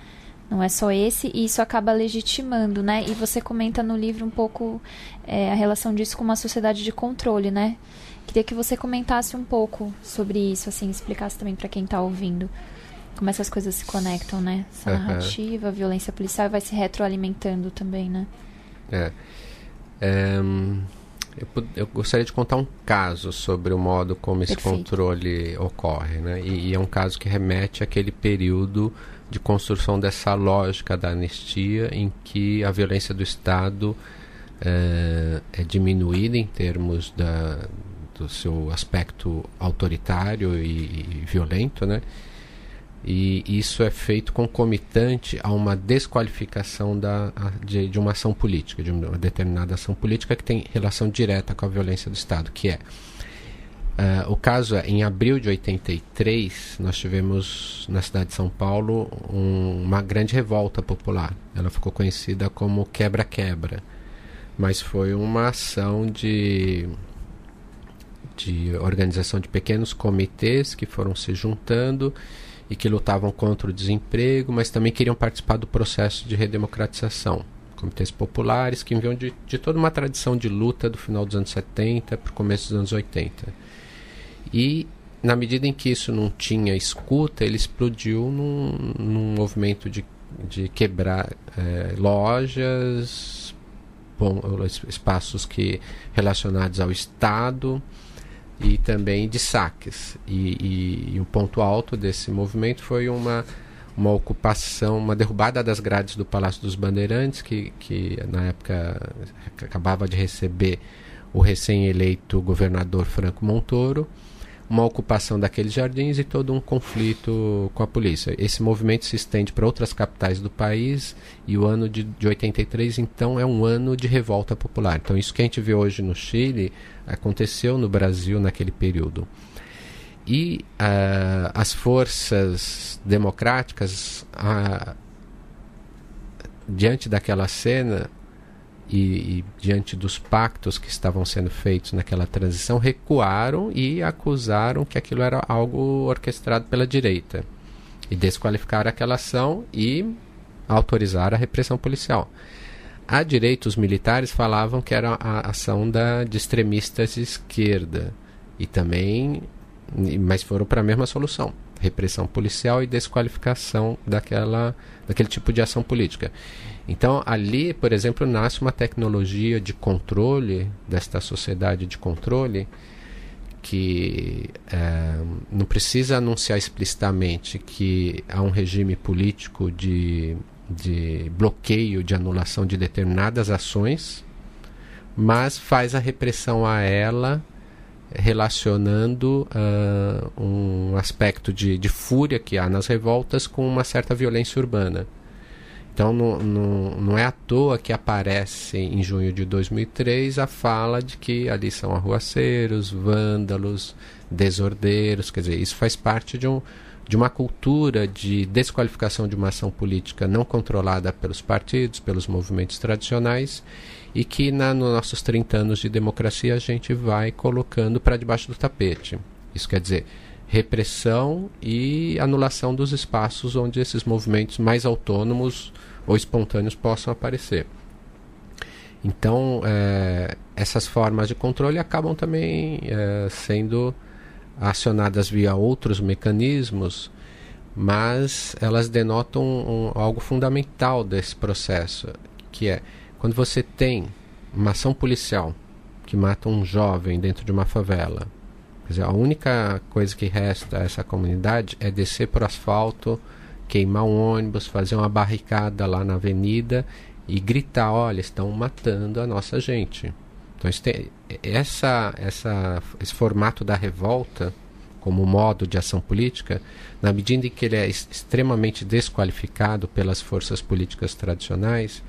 não é só esse, e isso acaba legitimando, né? E você comenta no livro um pouco é, a relação disso com uma sociedade de controle, né? Queria que você comentasse um pouco sobre isso, assim, explicasse também para quem está ouvindo como essas coisas se conectam, né? Essa uhum. narrativa, a violência policial vai se retroalimentando também, né? É. é Eu, eu, gostaria de contar um caso sobre o modo como esse Perfeito. controle ocorre, né? E, e, é um caso que remete àquele período de construção dessa lógica da anistia em que a violência do Estado é, é diminuída em termos da, do seu aspecto autoritário e, e violento, né? E isso é feito concomitante a uma desqualificação da, de, de, uma ação política, de uma determinada ação política que tem relação direta com a violência do Estado, que é uh, o caso é, em abril de 83, nós tivemos na cidade de São Paulo um, uma grande revolta popular. Ela ficou conhecida como quebra-quebra, mas foi uma ação de de organização de pequenos comitês que foram se juntando e que lutavam contra o desemprego, mas também queriam participar do processo de redemocratização. Comitês populares que vinham de, de toda uma tradição de luta do final dos anos 70 para o começo dos anos 80. E, na medida em que isso não tinha escuta, ele explodiu num, num movimento de, de quebrar é, lojas, bom, espaços que relacionados ao Estado e também de saques. E, e, e, o ponto alto desse movimento foi uma, uma ocupação, uma derrubada das grades do Palácio dos Bandeirantes, que, que na época acabava de receber o recém-eleito governador Franco Montoro uma ocupação daqueles jardins e todo um conflito com a polícia. Esse movimento se estende para outras capitais do país e o ano de, de 83, então, é um ano de revolta popular. Então, isso que a gente vê hoje no Chile aconteceu no Brasil naquele período. E uh, as forças democráticas, uh, diante daquela cena, e, e, diante dos pactos que estavam sendo feitos naquela transição, recuaram e acusaram que aquilo era algo orquestrado pela direita. E desqualificaram aquela ação e autorizaram a repressão policial. À direita, os militares falavam que era a ação da, de extremistas de esquerda. E também, mas foram para a mesma solução: repressão policial e desqualificação daquela, daquele tipo de ação política. Então, ali, por exemplo, nasce uma tecnologia de controle, desta sociedade de controle, que é, não precisa anunciar explicitamente que há um regime político de, de bloqueio, de anulação de determinadas ações, mas faz a repressão a ela relacionando uh, um aspecto de, de fúria que há nas revoltas com uma certa violência urbana. Então não, não, é à toa que aparece em junho de 2003 a fala de que ali são arruaceiros, vândalos, desordeiros, quer dizer, isso faz parte de, um, de uma cultura de desqualificação de uma ação política não controlada pelos partidos, pelos movimentos tradicionais e que na, nos nossos 30 anos de democracia a gente vai colocando para debaixo do tapete. Isso quer dizer, repressão e anulação dos espaços onde esses movimentos mais autônomos ou espontâneos possam aparecer. Então, é, essas formas de controle acabam também é, sendo acionadas via outros mecanismos, mas elas denotam um, algo fundamental desse processo, que é quando você tem uma ação policial que mata um jovem dentro de uma favela, Quer dizer, a única coisa que resta a essa comunidade é descer por asfalto, queimar um ônibus, fazer uma barricada lá na avenida e gritar: olha, estão matando a nossa gente. Então, tem, essa, essa, esse formato da revolta, como modo de ação política, na medida em que ele é extremamente desqualificado pelas forças políticas tradicionais,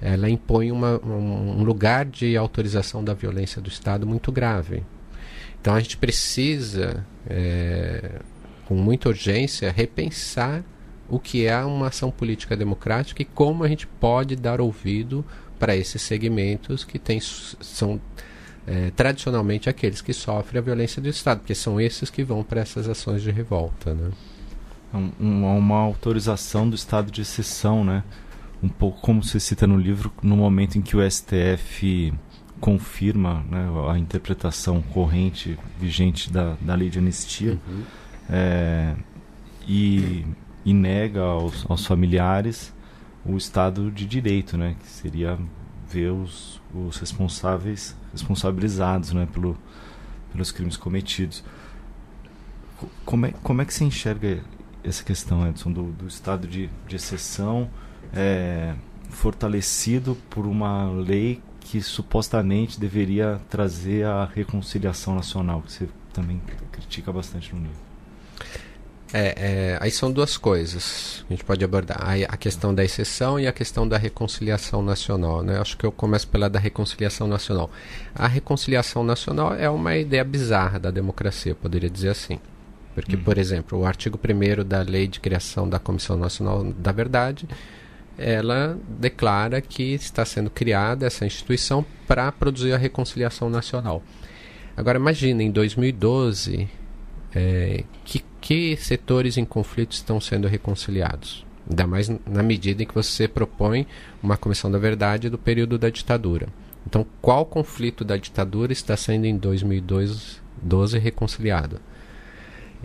ela impõe uma, um lugar de autorização da violência do Estado muito grave. Então a gente precisa, é, com muita urgência, repensar o que é uma ação política democrática e como a gente pode dar ouvido para esses segmentos que tem, são é, tradicionalmente aqueles que sofrem a violência do Estado, porque são esses que vão para essas ações de revolta. Né? Uma, uma autorização do estado de exceção, né? um pouco como se cita no livro, no momento em que o STF confirma né, a interpretação corrente vigente da, da lei de anistia uhum. é, e, e, nega aos, aos, familiares o Estado de Direito, né, que seria ver os, os responsáveis responsabilizados né, pelo, pelos crimes cometidos. Como é, como é que você enxerga essa questão, Edson, do, do estado de, de exceção é, fortalecido por uma lei que supostamente deveria trazer a reconciliação nacional, que você também critica bastante no livro? É, é, aí são duas coisas a gente pode abordar a, questão da exceção e a questão da reconciliação nacional né? acho que eu começo pela da reconciliação nacional a reconciliação nacional é uma ideia bizarra da democracia poderia dizer assim porque uhum. por exemplo o artigo 1 da lei de criação da Comissão Nacional da Verdade ela declara que está sendo criada essa instituição para produzir a reconciliação nacional agora imagine em 2012 é, que, que setores em conflito estão sendo reconciliados? Ainda mais na medida em que você propõe uma comissão da verdade do período da ditadura. Então, qual conflito da ditadura está sendo em 2012 reconciliado?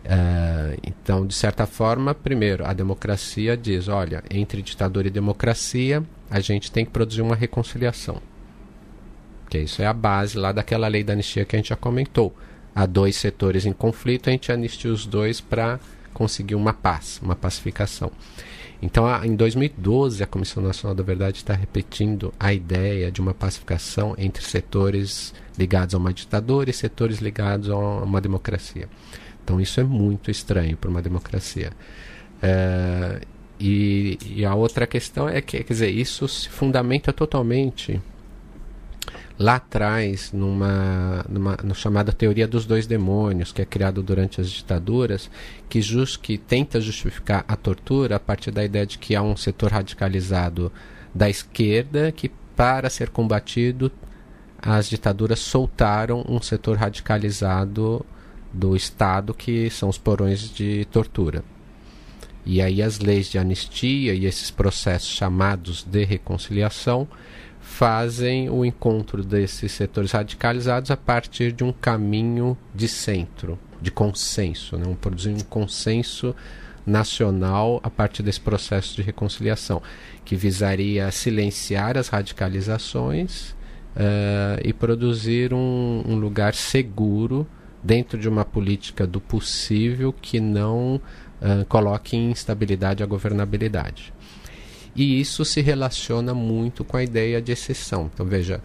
Uh, então, de certa forma, primeiro, a democracia diz: olha, entre ditadura e democracia, a gente tem que produzir uma reconciliação. Que isso é a base lá daquela lei da anistia que a gente já comentou há dois setores em conflito, a gente anistia os dois para conseguir uma paz, uma pacificação. Então, em 2012, a Comissão Nacional da Verdade está repetindo a ideia de uma pacificação entre setores ligados a uma ditadura e setores ligados a uma democracia. Então, isso é muito estranho para uma democracia. É, e, e, a outra questão é que, quer dizer, isso se fundamenta totalmente lá atrás, numa, numa no chamada teoria dos dois demônios, que é criado durante as ditaduras, que, just, que tenta justificar a tortura a partir da ideia de que há um setor radicalizado da esquerda que, para ser combatido, as ditaduras soltaram um setor radicalizado do Estado, que são os porões de tortura. E aí as leis de anistia e esses processos chamados de reconciliação fazem o encontro desses setores radicalizados a partir de um caminho de centro, de consenso, né? um, produzir um consenso nacional a partir desse processo de reconciliação, que visaria silenciar as radicalizações uh, e produzir um, um, lugar seguro dentro de uma política do possível que não uh, coloque em instabilidade a governabilidade. E isso se relaciona muito com a ideia de exceção. Então, veja,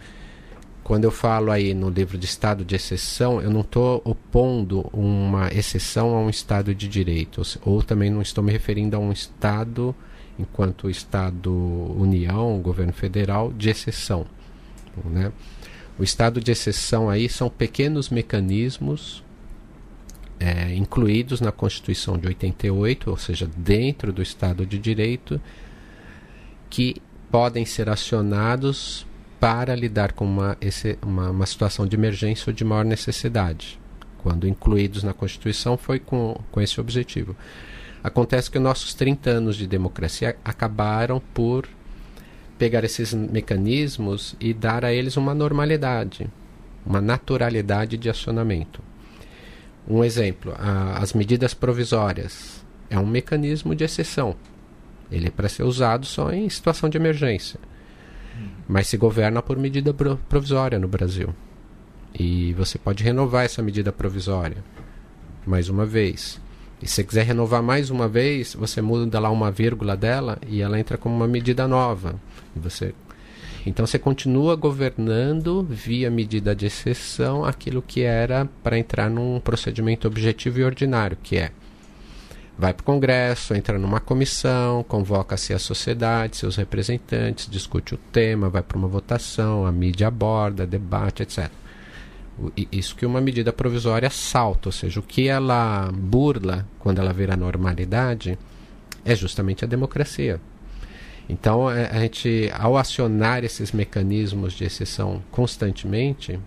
quando eu falo aí no livro de estado de exceção, eu não estou opondo uma exceção a um estado de direito, ou também não estou me referindo a um estado, enquanto estado União, governo federal, de exceção. Né? O estado de exceção aí são pequenos mecanismos é, incluídos na Constituição de 88, ou seja, dentro do estado de direito, que podem ser acionados para lidar com uma, esse, uma, uma, situação de emergência ou de maior necessidade. Quando incluídos na Constituição, foi com, com esse objetivo. Acontece que nossos 30 anos de democracia acabaram por pegar esses mecanismos e dar a eles uma normalidade, uma naturalidade de acionamento. Um exemplo: a, as medidas provisórias é um mecanismo de exceção ele é para ser usado só em situação de emergência. Hum. Mas se governa por medida provisória no Brasil. E você pode renovar essa medida provisória mais uma vez. E se quiser renovar mais uma vez, você muda lá uma vírgula dela e ela entra como uma medida nova. Você então você continua governando via medida de exceção aquilo que era para entrar num procedimento objetivo e ordinário, que é vai para o Congresso, entra numa comissão, convoca-se a sociedade, seus representantes, discute o tema, vai para uma votação, a mídia aborda, debate, etc. Isso que uma medida provisória salta, ou seja, o que ela burla quando ela vira normalidade é justamente a democracia. Então, é, a gente, ao acionar esses mecanismos de exceção constantemente,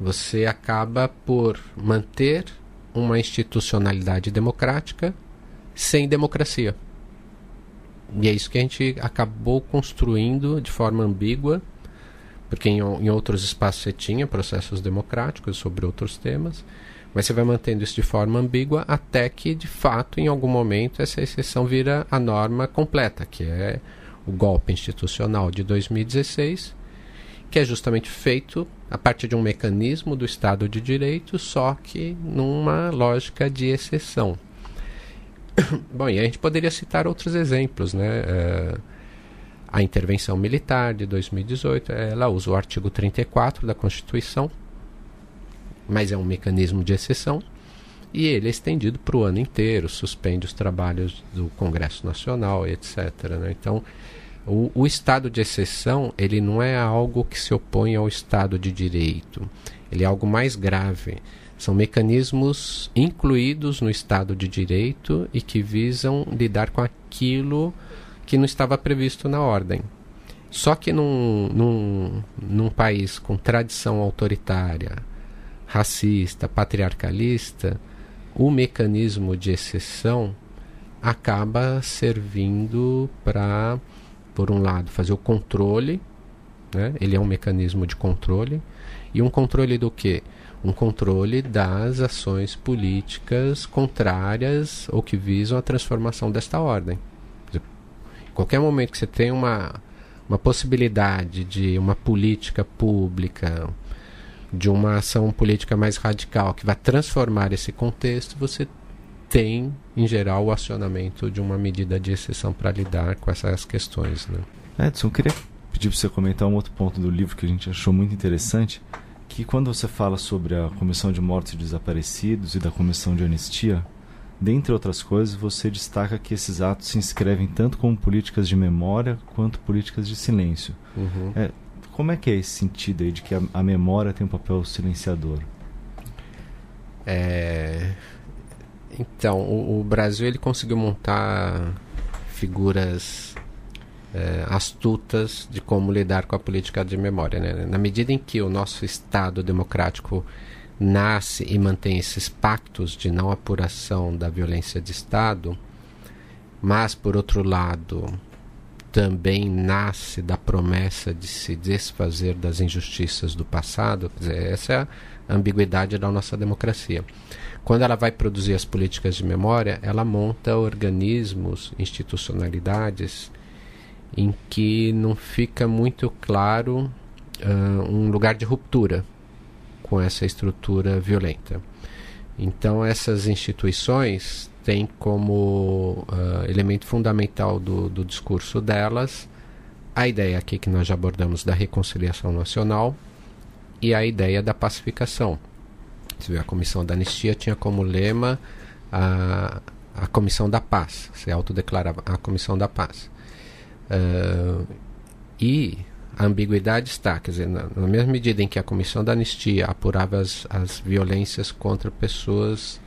você acaba por manter uma institucionalidade democrática sem democracia. E é isso que a gente acabou construindo de forma ambígua, porque em, em outros espaços você tinha processos democráticos sobre outros temas, mas você vai mantendo isso de forma ambígua até que, de fato, em algum momento, essa exceção vira a norma completa, que é o golpe institucional de 2016, que é justamente feito a partir de um mecanismo do Estado de Direito, só que numa lógica de exceção. Bom, e a gente poderia citar outros exemplos, né? Uh, a intervenção militar de 2018, ela usa o artigo 34 da Constituição, mas é um mecanismo de exceção, e ele é estendido para o ano inteiro, suspende os trabalhos do Congresso Nacional, etc. Né? Então, o, o, estado de exceção ele não é algo que se opõe ao estado de direito, ele é algo mais grave. São mecanismos incluídos no estado de direito e que visam lidar com aquilo que não estava previsto na ordem. Só que num, num, num país com tradição autoritária, racista, patriarcalista, o mecanismo de exceção acaba servindo para, por um lado, fazer o controle, né? ele é um mecanismo de controle, e um controle do que? Um controle das ações políticas contrárias ou que visam a transformação desta ordem qualquer momento que você tem uma, uma possibilidade de uma política pública, de uma ação política mais radical que vai transformar esse contexto, você tem, em geral, o acionamento de uma medida de exceção para lidar com essas questões. Né? Edson, eu queria pedir para você comentar um outro ponto do livro que a gente achou muito interessante, que quando você fala sobre a Comissão de Mortos e Desaparecidos e da Comissão de Anistia, Dentre outras coisas, você destaca que esses atos se inscrevem tanto como políticas de memória quanto políticas de silêncio. Uhum. É, como é que é esse sentido aí de que a, a memória tem um papel silenciador? É... Então, o, o, Brasil ele conseguiu montar figuras é, astutas de como lidar com a política de memória. Né? Na medida em que o nosso Estado democrático nasce e mantém esses pactos de não apuração da violência de Estado, mas, por outro lado, também nasce da promessa de se desfazer das injustiças do passado. Quer dizer, essa é a ambiguidade da nossa democracia. Quando ela vai produzir as políticas de memória, ela monta organismos, institucionalidades, em que não fica muito claro uh, um lugar de ruptura com essa estrutura violenta. Então, essas instituições têm como uh, elemento fundamental do, do discurso delas a ideia aqui que nós já abordamos da reconciliação nacional e a ideia da pacificação. Você vê, a Comissão da Anistia tinha como lema a, a Comissão da Paz, se autodeclarava a Comissão da Paz. Uh, e a ambiguidade está, quer dizer, na, na, mesma medida em que a Comissão da Anistia apurava as, as violências contra pessoas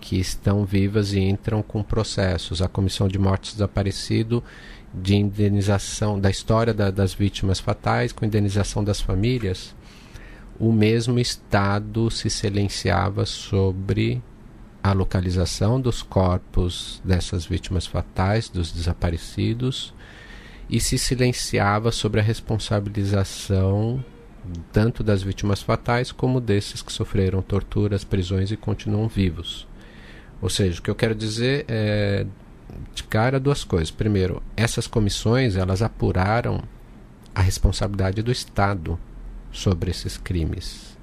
que estão vivas e entram com processos, a Comissão de Mortes Desaparecido de indenização da história da, das vítimas fatais com indenização das famílias, o mesmo Estado se silenciava sobre a localização dos corpos dessas vítimas fatais, dos desaparecidos, e se silenciava sobre a responsabilização tanto das vítimas fatais como desses que sofreram torturas, prisões e continuam vivos. Ou seja, o que eu quero dizer é de cara duas coisas. Primeiro, essas comissões elas apuraram a responsabilidade do Estado sobre esses crimes.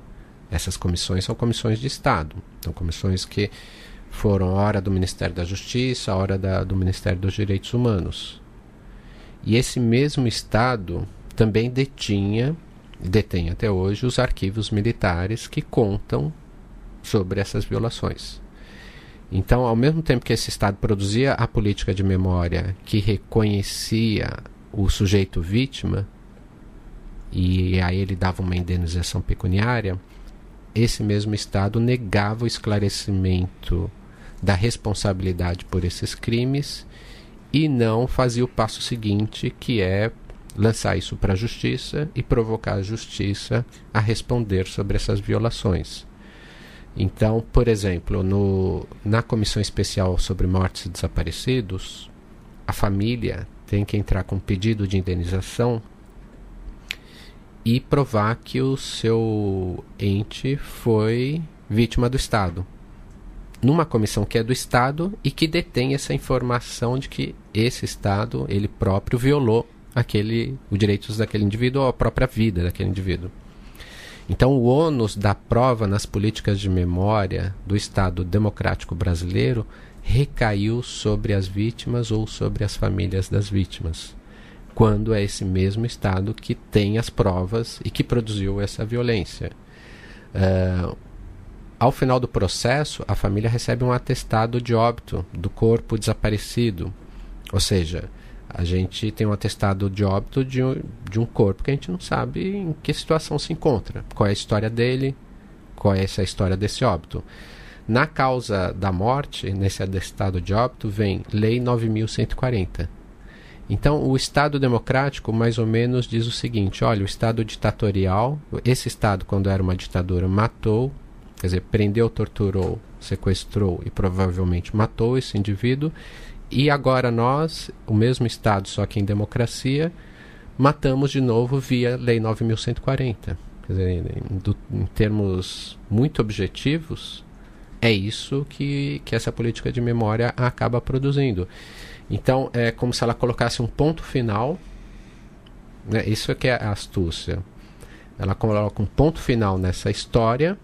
Essas comissões são comissões de Estado, são comissões que foram hora do Ministério da Justiça, hora da, do Ministério dos Direitos Humanos. E esse mesmo Estado também detinha, detém até hoje, os arquivos militares que contam sobre essas violações. Então, ao mesmo tempo que esse Estado produzia a política de memória que reconhecia o sujeito vítima, e aí ele dava uma indenização pecuniária, esse mesmo Estado negava o esclarecimento da responsabilidade por esses crimes e não fazia o passo seguinte, que é lançar isso para a justiça e provocar a justiça a responder sobre essas violações. Então, por exemplo, no, na Comissão Especial sobre Mortes e Desaparecidos, a família tem que entrar com pedido de indenização e provar que o seu ente foi vítima do Estado. Numa comissão que é do Estado e que detém essa informação de que esse Estado, ele próprio, violou aquele, os direitos daquele indivíduo ou a própria vida daquele indivíduo. Então, o ônus da prova nas políticas de memória do Estado democrático brasileiro recaiu sobre as vítimas ou sobre as famílias das vítimas, quando é esse mesmo Estado que tem as provas e que produziu essa violência. Uh, ao final do processo, a família recebe um atestado de óbito do corpo desaparecido, ou seja, a gente tem um atestado de óbito de um, de um corpo que a gente não sabe em que situação se encontra, qual é a história dele, qual é essa história desse óbito. Na causa da morte, nesse atestado de óbito, vem Lei 9140. Então, o Estado democrático mais ou menos diz o seguinte: olha, o Estado ditatorial, esse Estado, quando era uma ditadura, matou, quer dizer, prendeu, torturou, sequestrou e provavelmente matou esse indivíduo, e agora nós, o mesmo Estado, só que em democracia, matamos de novo via Lei 9140. Quer dizer, em, do, em termos muito objetivos, é isso que, que essa política de memória acaba produzindo. Então, é como se ela colocasse um ponto final. Né? Isso é que é a astúcia. Ela coloca um ponto final nessa história,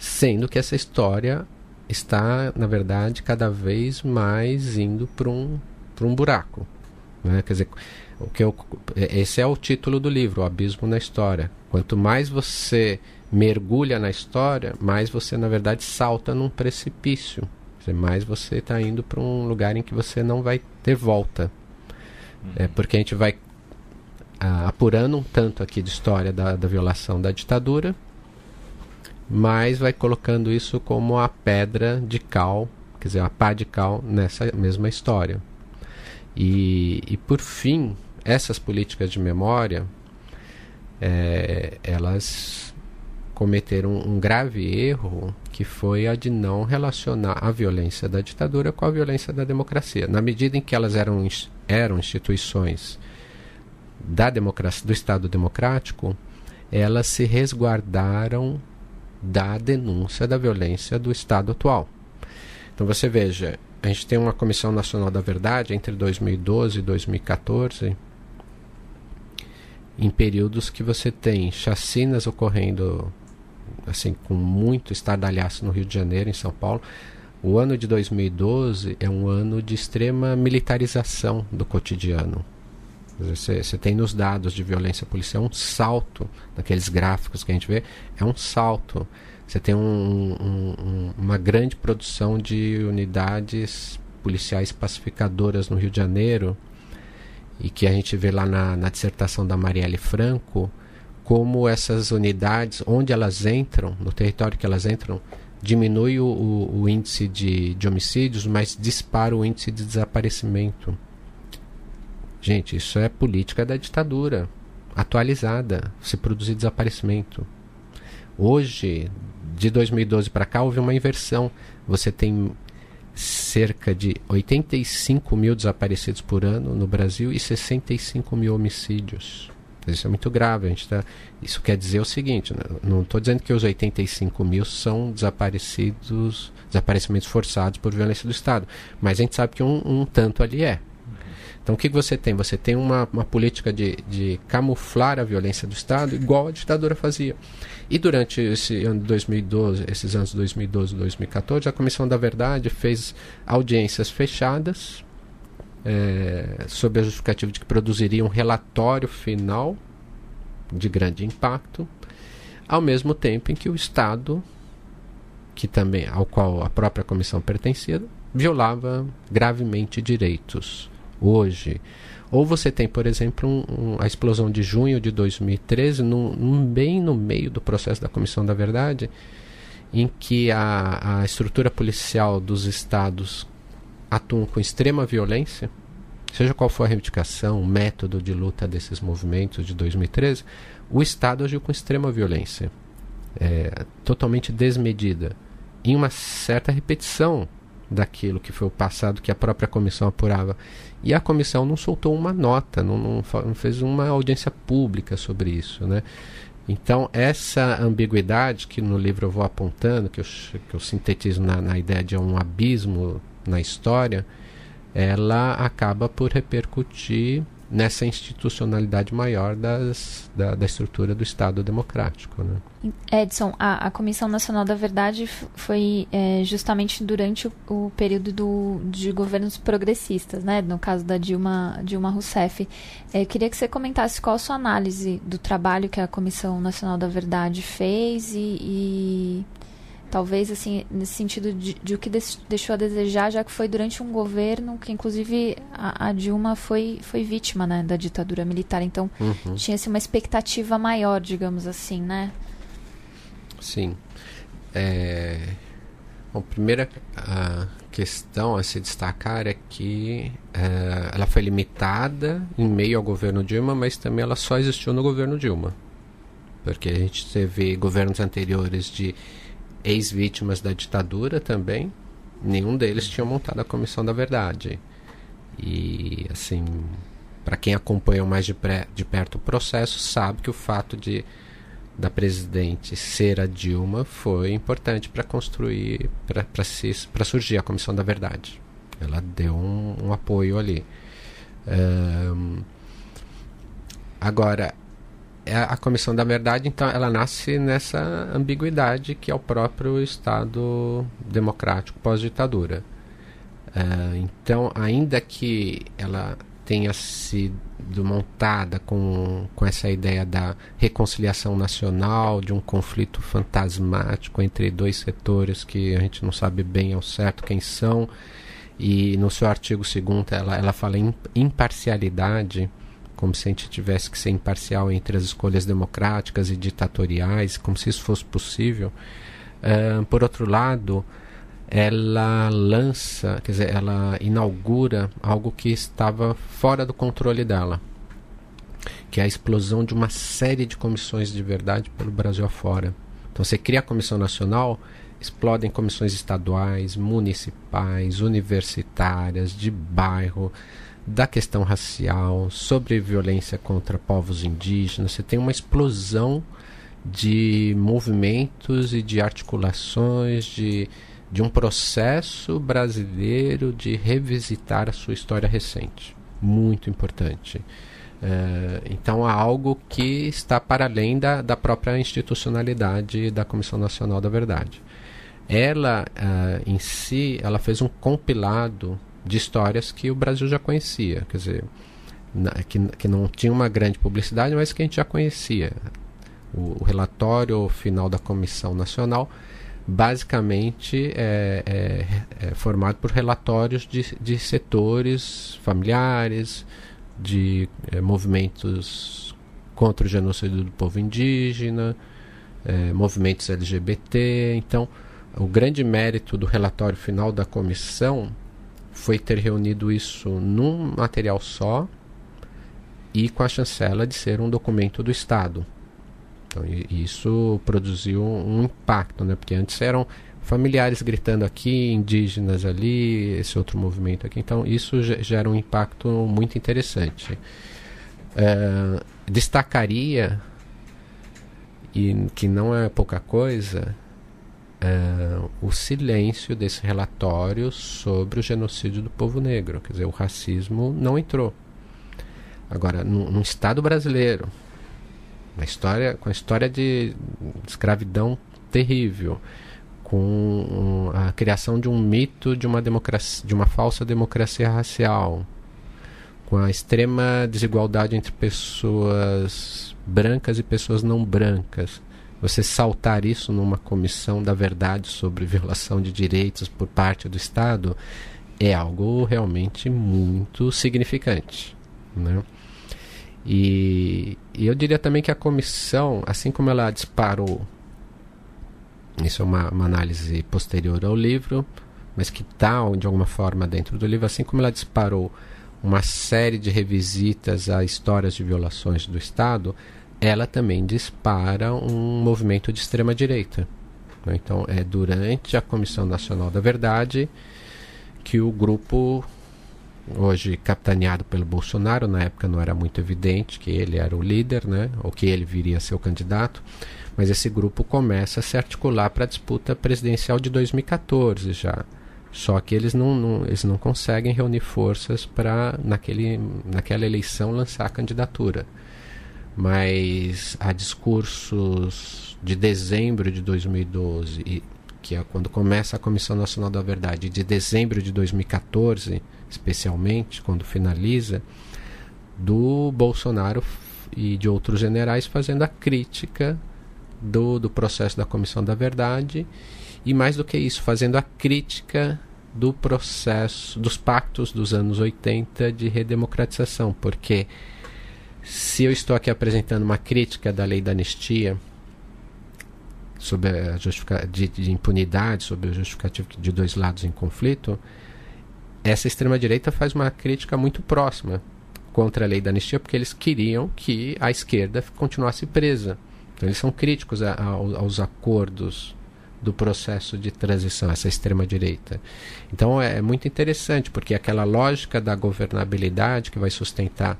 sendo que essa história está, na verdade, cada vez mais indo para um, um buraco. Né? Quer dizer, o que eu, esse é o título do livro, O Abismo na História. Quanto mais você mergulha na história, mais você, na verdade, salta num precipício. Mais você está indo para um lugar em que você não vai ter volta. Uhum. É porque a gente vai ah, apurando um tanto aqui de história da, da violação da ditadura, mas vai colocando isso como a pedra de cal, quer dizer, a pá de cal nessa mesma história. E, e por fim, essas políticas de memória, é, elas cometeram um grave erro que foi a de não relacionar a violência da ditadura com a violência da democracia. Na medida em que elas eram, eram instituições da democracia, do Estado democrático, elas se resguardaram da denúncia da violência do Estado atual. Então você veja, a gente tem uma Comissão Nacional da Verdade entre 2012 e 2014, em períodos que você tem chacinas ocorrendo assim com muito estardalhaço no Rio de Janeiro, em São Paulo. O ano de 2012 é um ano de extrema militarização do cotidiano. Você, tem nos dados de violência policial um salto, naqueles gráficos que a gente vê, é um salto. Você tem um, um, uma grande produção de unidades policiais pacificadoras no Rio de Janeiro, e que a gente vê lá na, na dissertação da Marielle Franco, como essas unidades, onde elas entram, no território que elas entram, diminui o, o, o índice de, de homicídios, mas dispara o índice de desaparecimento. Gente, isso é política da ditadura atualizada, se produzir desaparecimento. Hoje, de 2012 para cá, houve uma inversão. Você tem cerca de 85 mil desaparecidos por ano no Brasil e 65 mil homicídios. Isso é muito grave. A gente tá, isso quer dizer o seguinte: né? não estou dizendo que os 85 mil são desaparecidos, desaparecimentos forçados por violência do Estado, mas a gente sabe que um, um tanto ali é. Então o que, que você tem? Você tem uma, uma política de, de camuflar a violência do Estado igual a ditadura fazia. E durante esse ano de 2012, esses anos de 2012 e 2014, a Comissão da Verdade fez audiências fechadas é, sob a justificativa de que produziria um relatório final de grande impacto, ao mesmo tempo em que o Estado, que também ao qual a própria comissão pertencia, violava gravemente direitos. Hoje, ou você tem, por exemplo, um, um, a explosão de junho de 2013, num, num, bem no meio do processo da Comissão da Verdade, em que a, a estrutura policial dos estados atuam com extrema violência, seja qual for a reivindicação, o método de luta desses movimentos de 2013, o Estado agiu com extrema violência, é, totalmente desmedida, em uma certa repetição daquilo que foi o passado que a própria comissão apurava. E a comissão não soltou uma nota, não, não, não fez uma audiência pública sobre isso. Né? Então, essa ambiguidade que no livro eu vou apontando, que eu, que eu sintetizo na, na ideia de um abismo na história, ela acaba por repercutir nessa institucionalidade maior das, da, da, estrutura do Estado democrático. Né? Edson, a, a, Comissão Nacional da Verdade foi é, justamente durante o, o, período do, de governos progressistas, né? no caso da Dilma, Dilma Rousseff. É, queria que você comentasse qual a sua análise do trabalho que a Comissão Nacional da Verdade fez e, e talvez assim nesse sentido de, de o que deixou a desejar já que foi durante um governo que inclusive a, a Dilma foi foi vítima né, da ditadura militar então uhum. tinha se uma expectativa maior digamos assim né sim é... Bom, primeira a questão a se destacar é que é, ela foi limitada em meio ao governo Dilma, mas também ela só existiu no governo Dilma. Porque a gente teve governos anteriores de ex-vítimas da ditadura também, nenhum deles tinha montado a Comissão da Verdade. E, assim, para quem acompanhou mais de, pré, de perto o processo, sabe que o fato de da presidente ser a Dilma foi importante para construir, para surgir a Comissão da Verdade. Ela deu um, um apoio ali. Um, agora, a comissão da verdade, então, ela nasce nessa ambiguidade que é o próprio Estado democrático pós-ditadura. Uh, então, ainda que ela tenha sido montada com, com essa ideia da reconciliação nacional, de um conflito fantasmático entre dois setores que a gente não sabe bem ao certo quem são, e no seu artigo 2 ela, ela fala em imparcialidade como se a gente tivesse que ser imparcial entre as escolhas democráticas e ditatoriais, como se isso fosse possível. Uh, por outro lado, ela lança, quer dizer, ela inaugura algo que estava fora do controle dela, que é a explosão de uma série de comissões de verdade pelo Brasil afora. Então você cria a Comissão Nacional, explodem comissões estaduais, municipais, universitárias, de bairro, da questão racial, sobre violência contra povos indígenas. Você tem uma explosão de movimentos e de articulações, de, de um processo brasileiro de revisitar a sua história recente. Muito importante. É, então há algo que está para além da, da própria institucionalidade da Comissão Nacional da Verdade. Ela, uh, em si, ela fez um compilado de histórias que o Brasil já conhecia, quer dizer, na, que, que não tinha uma grande publicidade, mas que a gente já conhecia. O, o relatório final da Comissão Nacional basicamente é, é, é, formado por relatórios de, de setores familiares, de é, movimentos contra o genocídio do povo indígena, é, movimentos LGBT. Então, o grande mérito do relatório final da comissão foi ter reunido isso num material só e com a chancela de ser um documento do Estado. Então, isso produziu um impacto, né? porque antes eram familiares gritando aqui, indígenas ali, esse outro movimento aqui. Então, isso gera um impacto muito interessante. É, destacaria, e que não é pouca coisa, uh, o silêncio desse relatório sobre o genocídio do povo negro. Quer dizer, o racismo não entrou. Agora, num, Estado brasileiro, na história, com a história de escravidão terrível, com a criação de um mito de uma democracia, de uma falsa democracia racial, com a extrema desigualdade entre pessoas brancas e pessoas não brancas, você saltar isso numa comissão da verdade sobre violação de direitos por parte do Estado é algo realmente muito significante. Né? E, e, eu diria também que a comissão, assim como ela disparou, isso é uma, uma análise posterior ao livro, mas que está de alguma forma dentro do livro, assim como ela disparou uma série de revisitas a histórias de violações do Estado, ela também dispara um movimento de extrema direita. Né? Então, é durante a Comissão Nacional da Verdade que o grupo hoje capitaneado pelo Bolsonaro, na época não era muito evidente que ele era o líder, né, ou que ele viria a ser o candidato, mas esse grupo começa a se articular para a disputa presidencial de 2014 já. Só que eles não, não, eles não conseguem reunir forças para, naquela eleição, lançar a candidatura. Mas há discursos de dezembro de 2012, e, que é quando começa a Comissão Nacional da Verdade, de dezembro de 2014, especialmente, quando finaliza, do Bolsonaro e de outros generais fazendo a crítica do, do processo da Comissão da Verdade e mais do que isso, fazendo a crítica do processo, dos pactos dos anos 80 de redemocratização, porque se eu estou aqui apresentando uma crítica da lei da anistia, sobre a de, de impunidade, sobre o justificativo de dois lados em conflito, essa extrema-direita faz uma crítica muito próxima contra a lei da anistia, porque eles queriam que a esquerda continuasse presa. Então, eles são críticos a, a, aos acordos do processo de transição, essa extrema-direita. Então é, é muito interessante, porque aquela lógica da governabilidade que vai sustentar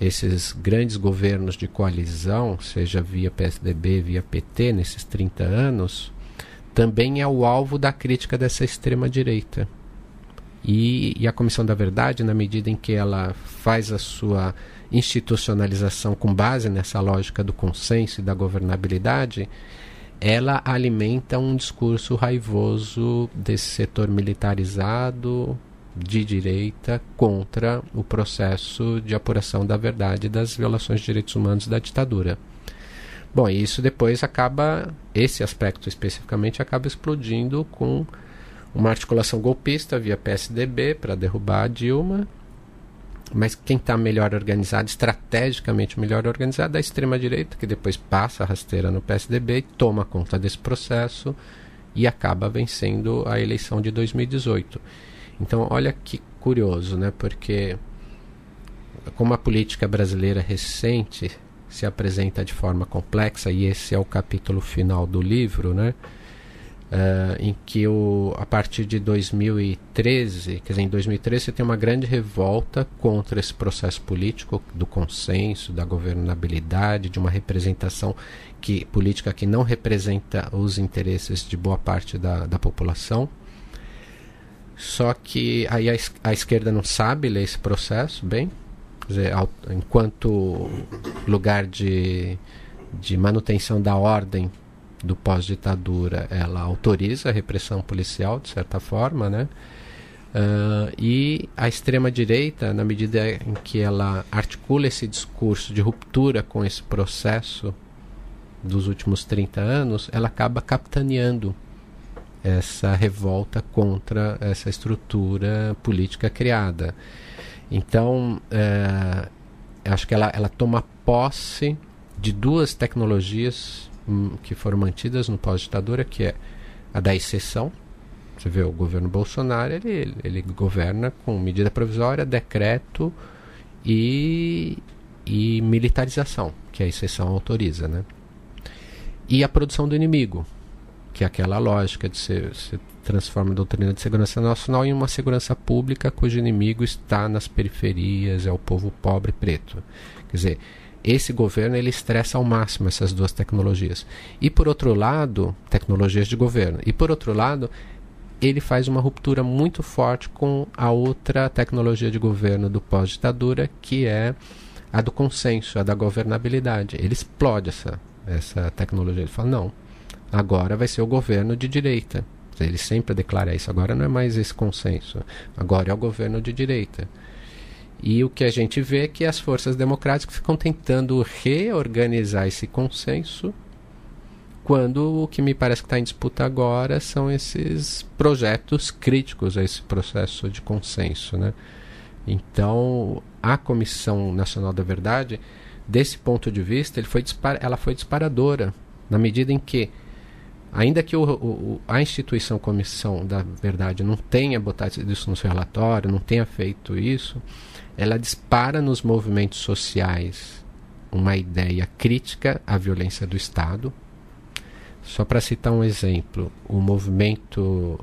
esses grandes governos de coalizão, seja via PSDB, via PT, nesses 30 anos, também é o alvo da crítica dessa extrema-direita. E, e, a Comissão da Verdade, na medida em que ela faz a sua institucionalização com base nessa lógica do consenso e da governabilidade, ela alimenta um discurso raivoso desse setor militarizado de direita contra o processo de apuração da verdade das violações de direitos humanos da ditadura. Bom, e isso depois acaba, esse aspecto especificamente, acaba explodindo com uma articulação golpista via PSDB para derrubar a Dilma mas quem está melhor organizado, estrategicamente melhor organizado, é a extrema-direita, que depois passa a rasteira no PSDB toma conta desse processo e acaba vencendo a eleição de 2018. Então, olha que curioso, né? Porque como a política brasileira recente se apresenta de forma complexa, e esse é o capítulo final do livro, né? Uh, em que o, a partir de 2013, quer dizer, em 2013 você tem uma grande revolta contra esse processo político do consenso, da governabilidade, de uma representação que, política que não representa os interesses de boa parte da, da população. Só que aí a, a esquerda não sabe ler esse processo bem, dizer, enquanto lugar de, de manutenção da ordem do pós-ditadura, ela autoriza a repressão policial, de certa forma, né? Uh, e a extrema-direita, na medida em que ela articula esse discurso de ruptura com esse processo dos últimos 30 anos, ela acaba capitaneando essa revolta contra essa estrutura política criada. Então, uh, acho que ela, ela toma posse de duas tecnologias Hum, que foram mantidas no pós-ditadura, que é a da exceção. Você vê, o governo Bolsonaro, ele, ele governa com medida provisória, decreto e, e militarização, que a exceção autoriza, né? E a produção do inimigo, que é aquela lógica de se transforma a doutrina de segurança nacional em uma segurança pública cujo inimigo está nas periferias, é o povo pobre preto. Quer dizer, esse governo ele estressa ao máximo essas duas tecnologias. E por outro lado, tecnologias de governo. E por outro lado, ele faz uma ruptura muito forte com a outra tecnologia de governo do pós-ditadura, que é a do consenso, a da governabilidade. Ele explode essa, essa tecnologia. Ele fala: não, agora vai ser o governo de direita. Ele sempre declara isso. Agora não é mais esse consenso, agora é o governo de direita. E o que a gente vê é que as forças democráticas ficam tentando reorganizar esse consenso, quando o que me parece que está em disputa agora são esses projetos críticos a esse processo de consenso. Né? Então, a Comissão Nacional da Verdade, desse ponto de vista, ele foi ela foi disparadora, na medida em que ainda que o, o, a instituição Comissão da Verdade não tenha botado isso no seu relatório, não tenha feito isso, ela dispara nos movimentos sociais uma ideia crítica à violência do Estado. Só para citar um exemplo, o movimento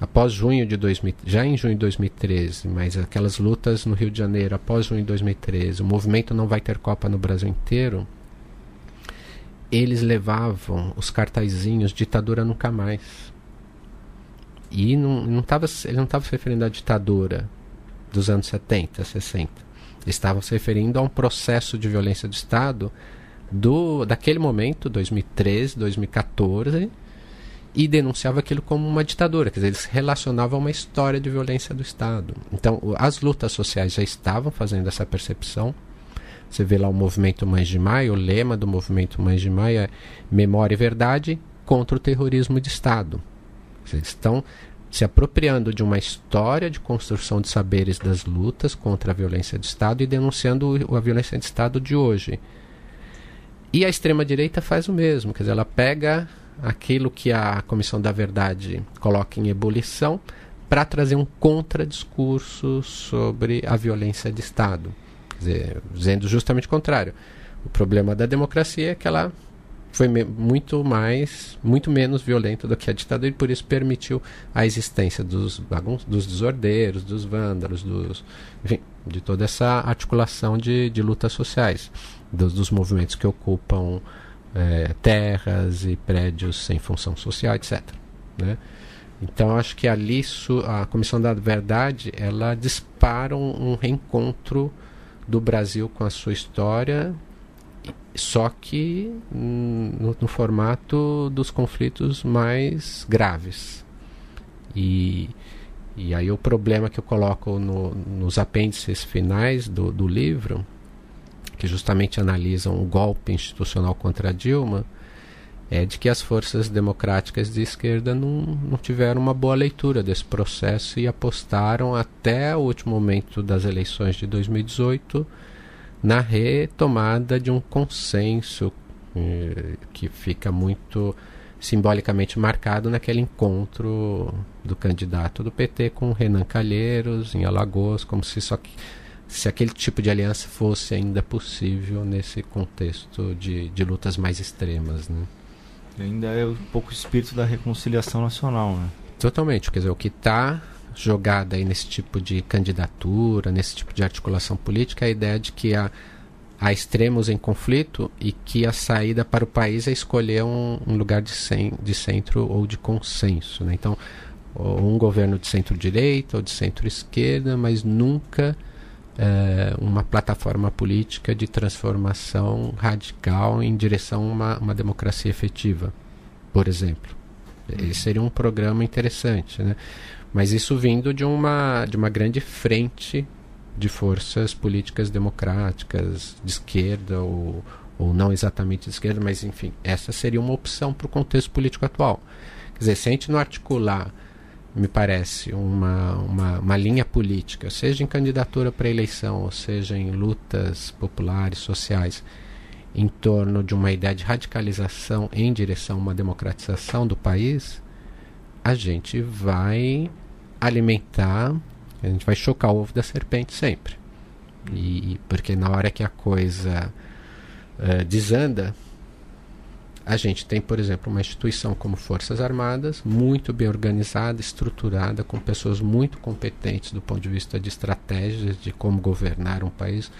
após junho de 2000, já em junho de 2013, mas aquelas lutas no Rio de Janeiro após junho de 2013, o movimento não vai ter Copa no Brasil inteiro. Eles levavam os cartazinhos ditadura nunca mais. E não, não tava, ele não estava se referindo à ditadura dos anos 70, 60. Ele estava se referindo a um processo de violência do Estado do, daquele momento, 2013, 2014, e denunciava aquilo como uma ditadura, quer dizer, eles relacionavam uma história de violência do Estado. Então, as lutas sociais já estavam fazendo essa percepção. Você vê lá o movimento Mães de Maio, o lema do movimento Mães de Maio é memória e verdade contra o terrorismo de Estado. Eles estão se apropriando de uma história de construção de saberes das lutas contra a violência de Estado e denunciando a violência de Estado de hoje. E a extrema-direita faz o mesmo, quer dizer, ela pega aquilo que a Comissão da Verdade coloca em ebulição para trazer um contradiscurso sobre a violência de Estado. Dizendo justamente o contrário. O problema da democracia é que ela foi muito mais, muito menos violenta do que a ditadura e por isso permitiu a existência dos dos desordeiros, dos vândalos, dos, enfim, de toda essa articulação de, de lutas sociais, dos, dos movimentos que ocupam é, terras e prédios sem função social, etc. Né? Então acho que ali a Comissão da Verdade ela dispara um, um reencontro do Brasil com a sua história, só que no, no formato dos conflitos mais graves. E, e aí o problema que eu coloco no, nos apêndices finais do, do livro que justamente analisam o golpe institucional contra Dilma, é de que as forças democráticas de esquerda não, não tiveram uma boa leitura desse processo e apostaram até o último momento das eleições de 2018 na retomada de um consenso eh, que fica muito simbolicamente marcado naquele encontro do candidato do PT com Renan Calheiros em Alagoas, como se só que se aquele tipo de aliança fosse ainda possível nesse contexto de, de lutas mais extremas. Né? Ainda é um pouco o espírito da reconciliação nacional. Né? Totalmente. Quer dizer, o que está jogado aí nesse tipo de candidatura, nesse tipo de articulação política, é a ideia de que há, há extremos em conflito e que a saída para o país é escolher um, um lugar de, de centro ou de consenso. Né? Então, um governo de centro-direita ou de centro-esquerda, mas nunca é, uma plataforma política de transformação radical em direção a uma, uma democracia efetiva, por exemplo. Esse seria um programa interessante, né? Mas isso vindo de uma, de uma grande frente de forças políticas democráticas, de esquerda ou, ou não exatamente de esquerda, mas enfim, essa seria uma opção para o contexto político atual. Quer dizer, se a gente não articular me parece, uma, uma, uma linha política, seja em candidatura para eleição, ou seja em lutas populares, sociais, em torno de uma ideia de radicalização em direção a uma democratização do país, a gente vai alimentar, a gente vai chocar o ovo da serpente sempre. E, porque na hora que a coisa uh, desanda, a gente tem, por exemplo, uma instituição como Forças Armadas, muito bem organizada, estruturada, com pessoas muito competentes do ponto de vista de estratégias, de como governar um país,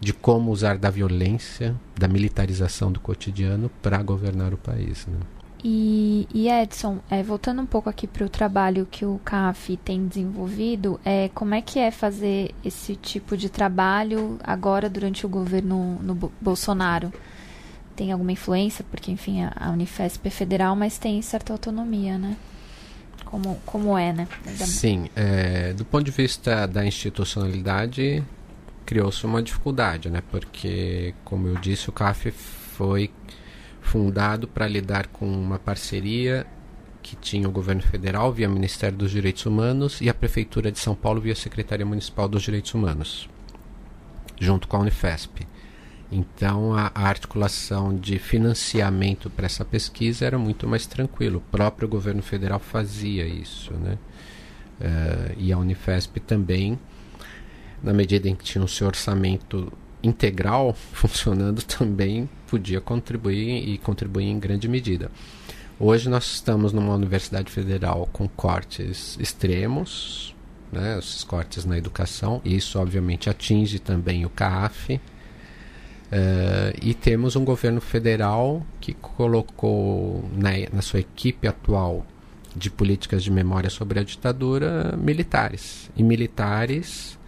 de como usar da violência, da militarização do cotidiano para governar o país. Né? E, e, Edson, é, voltando um pouco aqui para o trabalho que o CAF tem desenvolvido, é, como é que é fazer esse tipo de trabalho agora durante o governo no Bolsonaro? Tem alguma influência, porque, enfim, a, Unifesp é federal, mas tem certa autonomia, né? Como, como é, né? Sim, é, do ponto de vista da institucionalidade, criou-se uma dificuldade, né? Porque, como eu disse, o CAF foi fundado para lidar com uma parceria que tinha o governo federal via Ministério dos Direitos Humanos e a Prefeitura de São Paulo via Secretaria Municipal dos Direitos Humanos, junto com a Unifesp. Então a, a articulação de financiamento para essa pesquisa era muito mais tranquilo. O próprio governo federal fazia isso, né? Uh, e a Unifesp também, na medida em que tinha o seu orçamento integral funcionando, também podia contribuir e contribuir em grande medida. Hoje nós estamos numa universidade federal com cortes extremos, né, esses cortes na educação, e isso obviamente atinge também o CAF. Uh, e temos um governo federal que colocou na, na sua equipe atual de políticas de memória sobre a ditadura militares. E militares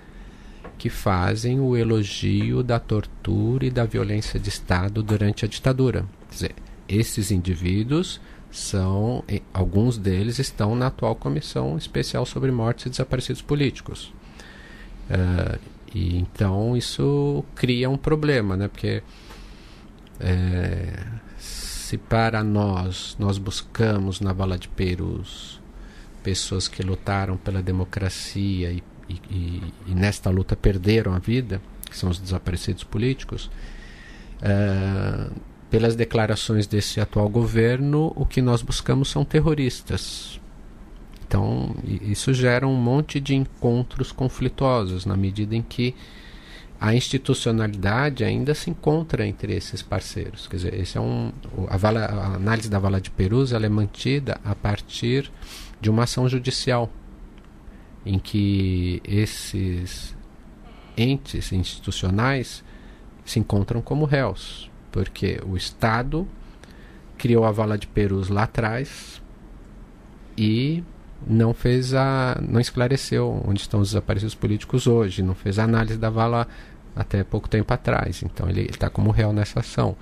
que fazem o elogio da tortura e da violência de Estado durante a ditadura. Quer dizer, esses indivíduos são, alguns deles estão na atual Comissão Especial sobre Mortes e Desaparecidos Políticos. Uh, e então isso cria um problema, né? Porque é, se para nós nós buscamos na Vala de Perus pessoas que lutaram pela democracia e, e, e, e nesta luta perderam a vida, que são os desaparecidos políticos, uh, pelas declarações desse atual governo, o que nós buscamos são terroristas. Então, isso gera um monte de encontros conflituosos, na medida em que a institucionalidade ainda se encontra entre esses parceiros. Quer dizer, esse é um, a, vala, a análise da Vala de Perus ela é mantida a partir de uma ação judicial, em que esses entes institucionais se encontram como réus porque o Estado criou a vala de Perus lá atrás e não fez a não esclareceu onde estão os desaparecidos políticos hoje, não fez a análise da vala até pouco tempo atrás. Então ele está como réu nessa ação.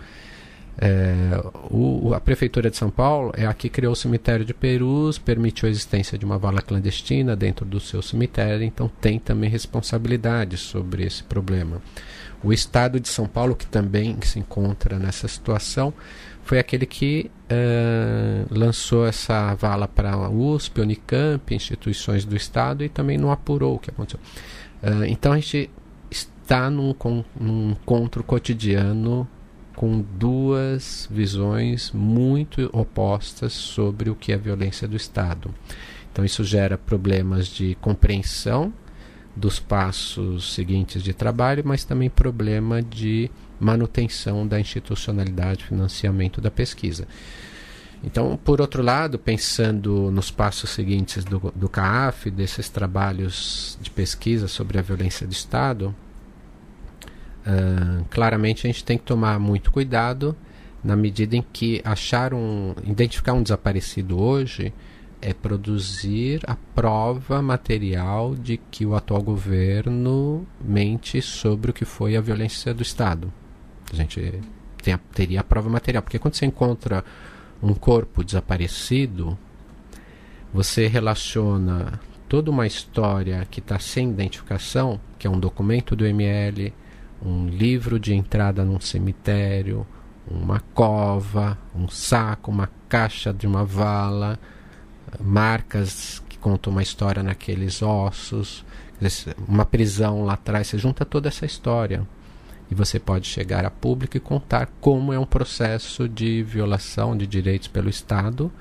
É, o, a Prefeitura de São Paulo é a que criou o cemitério de Perus, permitiu a existência de uma vala clandestina dentro do seu cemitério, então tem também responsabilidade sobre esse problema. O estado de São Paulo, que também se encontra nessa situação, foi aquele que uh, lançou essa vala para a USP, Unicamp, instituições do Estado e também não apurou o que aconteceu. Uh, então a gente está num, num encontro cotidiano com duas visões muito opostas sobre o que é violência do Estado. Então isso gera problemas de compreensão dos passos seguintes de trabalho, mas também problema de manutenção da institucionalidade, financiamento da pesquisa. Então, por outro lado, pensando nos passos seguintes do, do CAF, desses trabalhos de pesquisa sobre a violência de Estado, uh, claramente a gente tem que tomar muito cuidado na medida em que achar um, identificar um desaparecido hoje é produzir a prova material de que o atual governo mente sobre o que foi a violência do Estado. A gente tem, teria a prova material, porque quando você encontra um corpo desaparecido, você relaciona toda uma história que está sem identificação, que é um documento do ML, um livro de entrada num cemitério, uma cova, um saco, uma caixa de uma vala marcas que contam uma história naqueles ossos, uma prisão lá atrás, você junta toda essa história e você pode chegar a público e contar como é um processo de violação de direitos pelo Estado,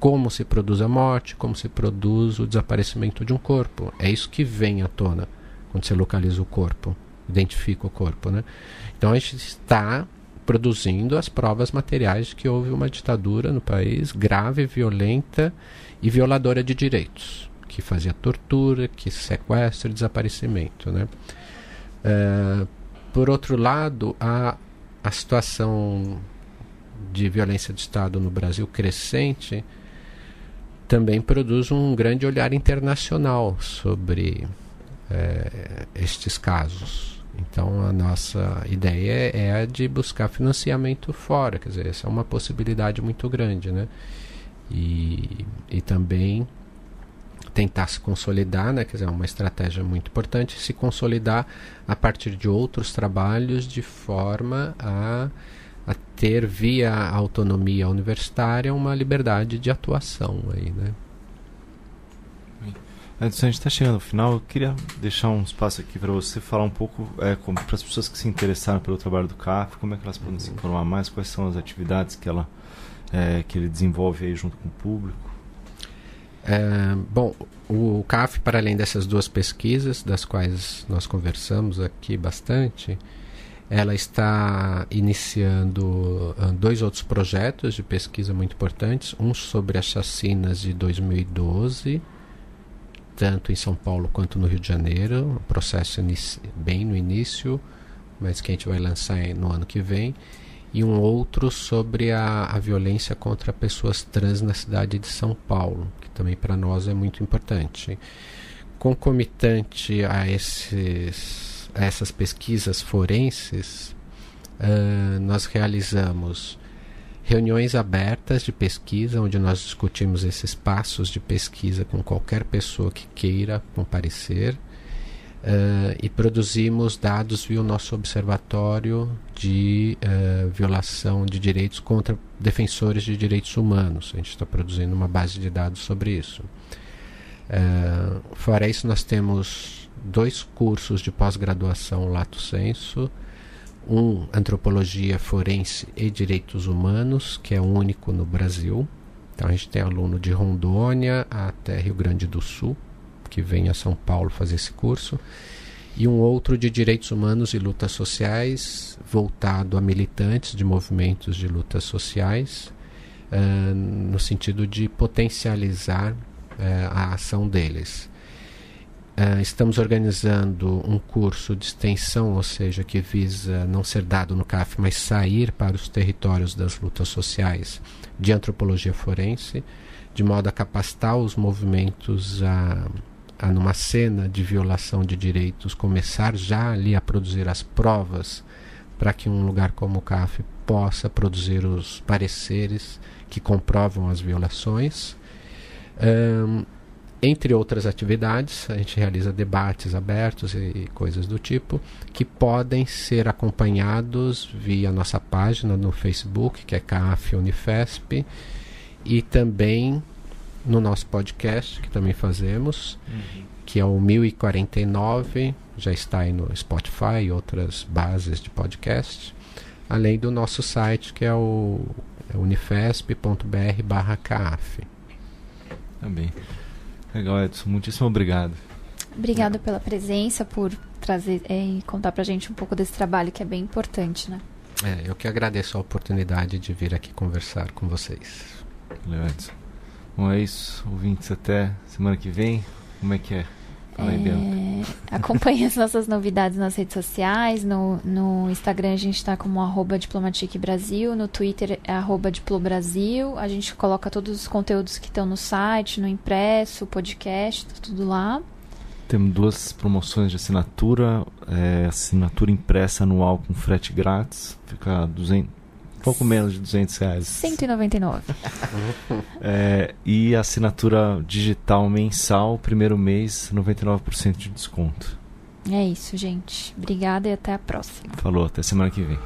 como se produz a morte, como se produz o desaparecimento de um corpo. É isso que vem à tona quando você localiza o corpo, identifica o corpo, né? Então a gente está produzindo as provas materiais de que houve uma ditadura no país grave, violenta e violadora de direitos, que fazia tortura, que sequestro desaparecimento. Né? É, por outro lado, a, a situação de violência de Estado no Brasil crescente também produz um grande olhar internacional sobre é, estes casos. Então, a nossa ideia é a de buscar financiamento fora, quer dizer, essa é uma possibilidade muito grande, né? e, e também tentar se consolidar, né, quer dizer, é uma estratégia muito importante, se consolidar a partir de outros trabalhos de forma a, a ter via autonomia universitária uma liberdade de atuação aí, né. Antes a gente está chegando ao final, eu queria deixar um espaço aqui para você falar um pouco é, para as pessoas que se interessaram pelo trabalho do CAF, como é que elas podem uhum. se informar mais, quais são as atividades que ela é, que ele desenvolve aí junto com o público? É, bom, o CAF, para além dessas duas pesquisas, das quais nós conversamos aqui bastante, ela está iniciando uh, dois outros projetos de pesquisa muito importantes, um sobre as chacinas de 2012, tanto em São Paulo quanto no Rio de Janeiro, um processo bem no início, mas que a gente vai lançar no ano que vem, e um outro sobre a, a violência contra pessoas trans na cidade de São Paulo, que também para nós é muito importante. Concomitante a, esses, essas pesquisas forenses, uh, nós realizamos reuniões abertas de pesquisa, onde nós discutimos esses passos de pesquisa com qualquer pessoa que queira comparecer Uh, e produzimos dados via o nosso observatório de uh, violação de direitos contra defensores de direitos humanos. A gente está produzindo uma base de dados sobre isso. Uh, fora isso, nós temos dois cursos de pós-graduação Lato Senso. Um, Antropologia Forense e Direitos Humanos, que é único no Brasil. Então a gente tem aluno de Rondônia até Rio Grande do Sul que vem a São Paulo fazer esse curso, e um outro de direitos humanos e lutas sociais, voltado a militantes de movimentos de lutas sociais, uh, no sentido de potencializar uh, a ação deles. Uh, estamos organizando um curso de extensão, ou seja, que visa não ser dado no CAF, mas sair para os territórios das lutas sociais de antropologia forense, de modo a capacitar os movimentos a a numa cena de violação de direitos começar já ali a produzir as provas para que um lugar como o CAF possa produzir os pareceres que comprovam as violações. Um, entre outras atividades, a gente realiza debates abertos e coisas do tipo que podem ser acompanhados via nossa página no Facebook, que é CAF Unifesp, e também no nosso podcast, que também fazemos, uhum. que é o 1049, já está aí no Spotify e outras bases de podcast, além do nosso site, que é o é unifesp.br barra CAF. Também. Legal, Edson. Muitíssimo obrigado. Obrigada pela presença, por trazer é, e contar pra gente um pouco desse trabalho que é bem importante, né? É, eu que agradeço a oportunidade de vir aqui conversar com vocês. Valeu, Edson. Bom, é isso, ouvintes. Até semana que vem. Como é que é? Fala aí, é, acompanhe as nossas novidades nas redes sociais. No, no Instagram a gente está como arroba Diplomatique Brasil. No Twitter é arroba Diplobrasil. A gente coloca todos os conteúdos que estão no site, no impresso, podcast, tá tudo lá. Temos duas promoções de assinatura. É, assinatura impressa anual com frete grátis. Fica 200, pouco menos de 200 reais. 199. é, e assinatura digital mensal, primeiro mês, 99% de desconto. É isso, gente. Obrigada e até a próxima. Falou, até semana que vem.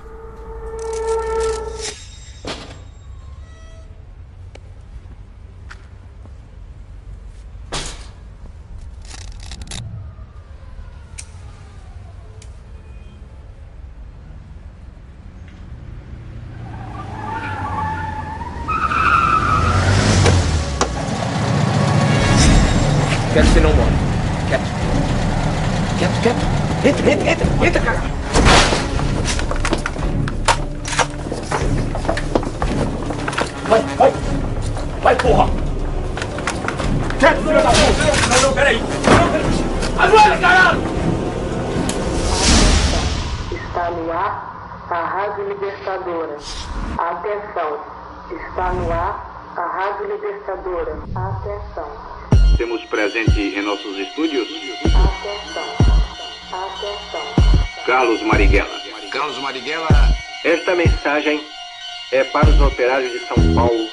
De São Paulo,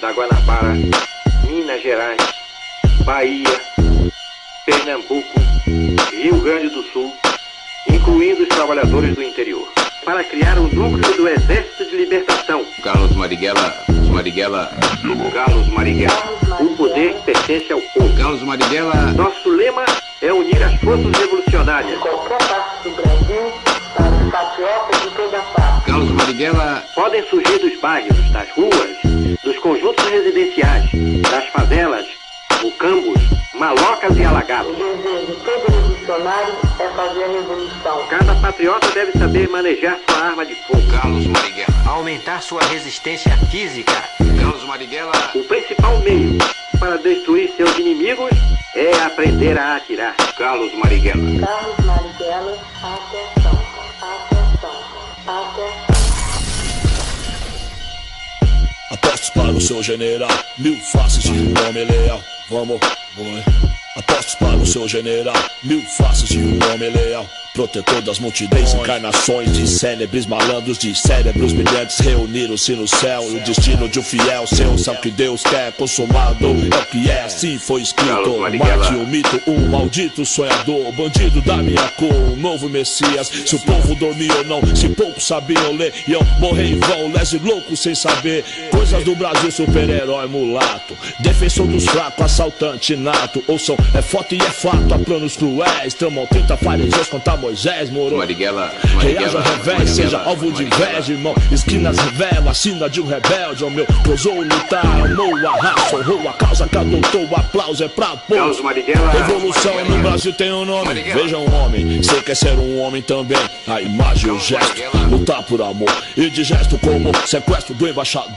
da Guanabara, Minas Gerais, Bahia, Pernambuco, Rio Grande do Sul, incluindo os trabalhadores do interior, para criar o núcleo do Exército de Libertação. Carlos Marighella, Marighella. Carlos Marighella, o poder pertence ao povo. Carlos Marighella. Nosso lema é unir as forças revolucionárias. Qualquer parte do Brasil, para os patriotas. Podem surgir dos bairros, das ruas, dos conjuntos residenciais, das favelas, mucambos, malocas e alagados. O desejo de todo revolucionário é fazer a revolução. Cada patriota deve saber manejar sua arma de fogo. Carlos Marighella. Aumentar sua resistência física. Carlos Marighella. O principal meio para destruir seus inimigos é aprender a atirar. Carlos Marighella. Carlos Marighella, atenção, atenção, atenção. Para o seu general, mil faces de um homem leal. Vamos, vamos. Apostos para o seu general, mil faces de um homem leal. Protetor das multidões, encarnações de célebres malandros, de cérebros brilhantes reuniram-se no céu. E o destino de um fiel, seu céu que Deus quer consumado. É o que é, assim foi escrito. Marte o mito, um maldito sonhador, bandido da minha cor, um novo Messias. Se o povo dormia ou não, se poucos sabiam ler, iam morrer em vão, lese louco sem saber. Coisas do Brasil, super-herói mulato, defensor dos fracos, assaltante nato. Ouçam, é foto e é fato, há planos cruéis, tramam 30 fariseus contra Moisés, moro. Marighella. Reaja ao revés, seja alvo de inveja, irmão. Esquinas revela a sina de um rebelde, meu. Ousou lutar, amou a raça, honrou a causa que adotou. O aplauso é pra. Marighella. Revolução no Brasil tem um nome. Marighella. Veja um homem, você quer ser um homem também. A imagem e o gesto, lutar por amor. E de gesto como sequestro do embaixador.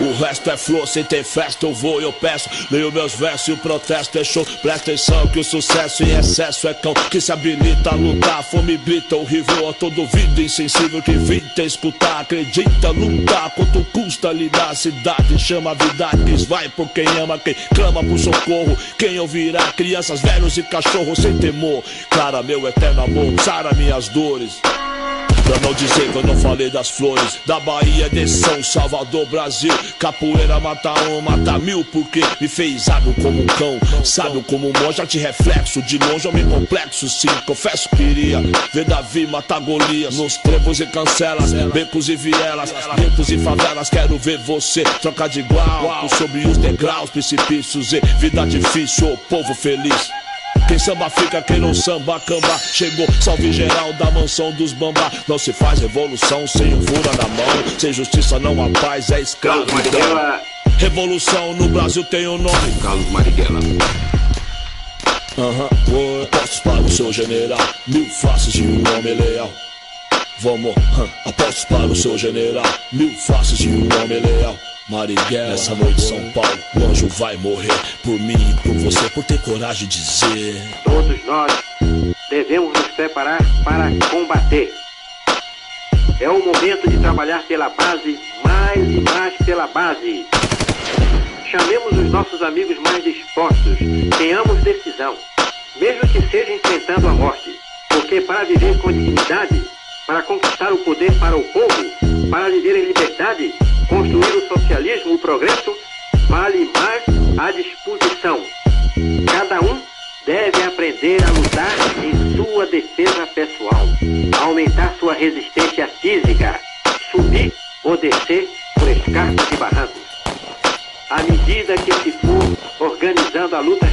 O resto é flor, sem ter festa eu vou eu peço. Leio meus versos e o protesto é show. Atenção que o sucesso em excesso é cão que se habilita a lutar. Fome grita horrível a todo ouvido insensível que evita escutar. Acredita lutar quanto custa lidar. Cidade chama a vida que vai por quem ama, quem clama por socorro. Quem ouvirá crianças, velhos e cachorros sem temor. Clara, meu eterno amor, sara minhas dores. Pra não dizer que eu não falei das flores. Da Bahia de São Salvador, Brasil. Capoeira mata um, mata mil Porque me fez água como um cão. Sábio como um monge, arte reflexo. De longe homem complexo, sim Confesso que iria ver Davi matar Golias. Nos trevos e cancelas, becos e vielas Guetos e favelas, quero ver você Trocar de igual, sobre os degraus Precipícios e vida difícil, o povo feliz quem samba fica, quem não samba, camba. Chegou, salve geral da mansão dos bambá. Não se faz revolução sem um fura na mão. Sem justiça não há paz, é escravidão. Revolução no Brasil tem um nome. Carlos Marighella. Aham, uhum. apostos para o seu general. Mil faces de um homem leal. Vamos, hum, apostos para o seu general. Mil faces de um homem leal. Marighella, essa noite São Paulo, o anjo vai morrer por mim e por você, por ter coragem de dizer. Todos nós devemos nos preparar para combater. É o momento de trabalhar pela base, mais e mais pela base. Chamemos os nossos amigos mais dispostos, tenhamos decisão, mesmo que seja enfrentando a morte. Porque para viver com dignidade, para conquistar o poder para o povo, para viver em liberdade, construir o socialismo, o progresso, vale mais a disposição. Cada um deve aprender a lutar em sua defesa pessoal, aumentar sua resistência física, subir ou descer por escarpas e barrancos. À medida que se for organizando a luta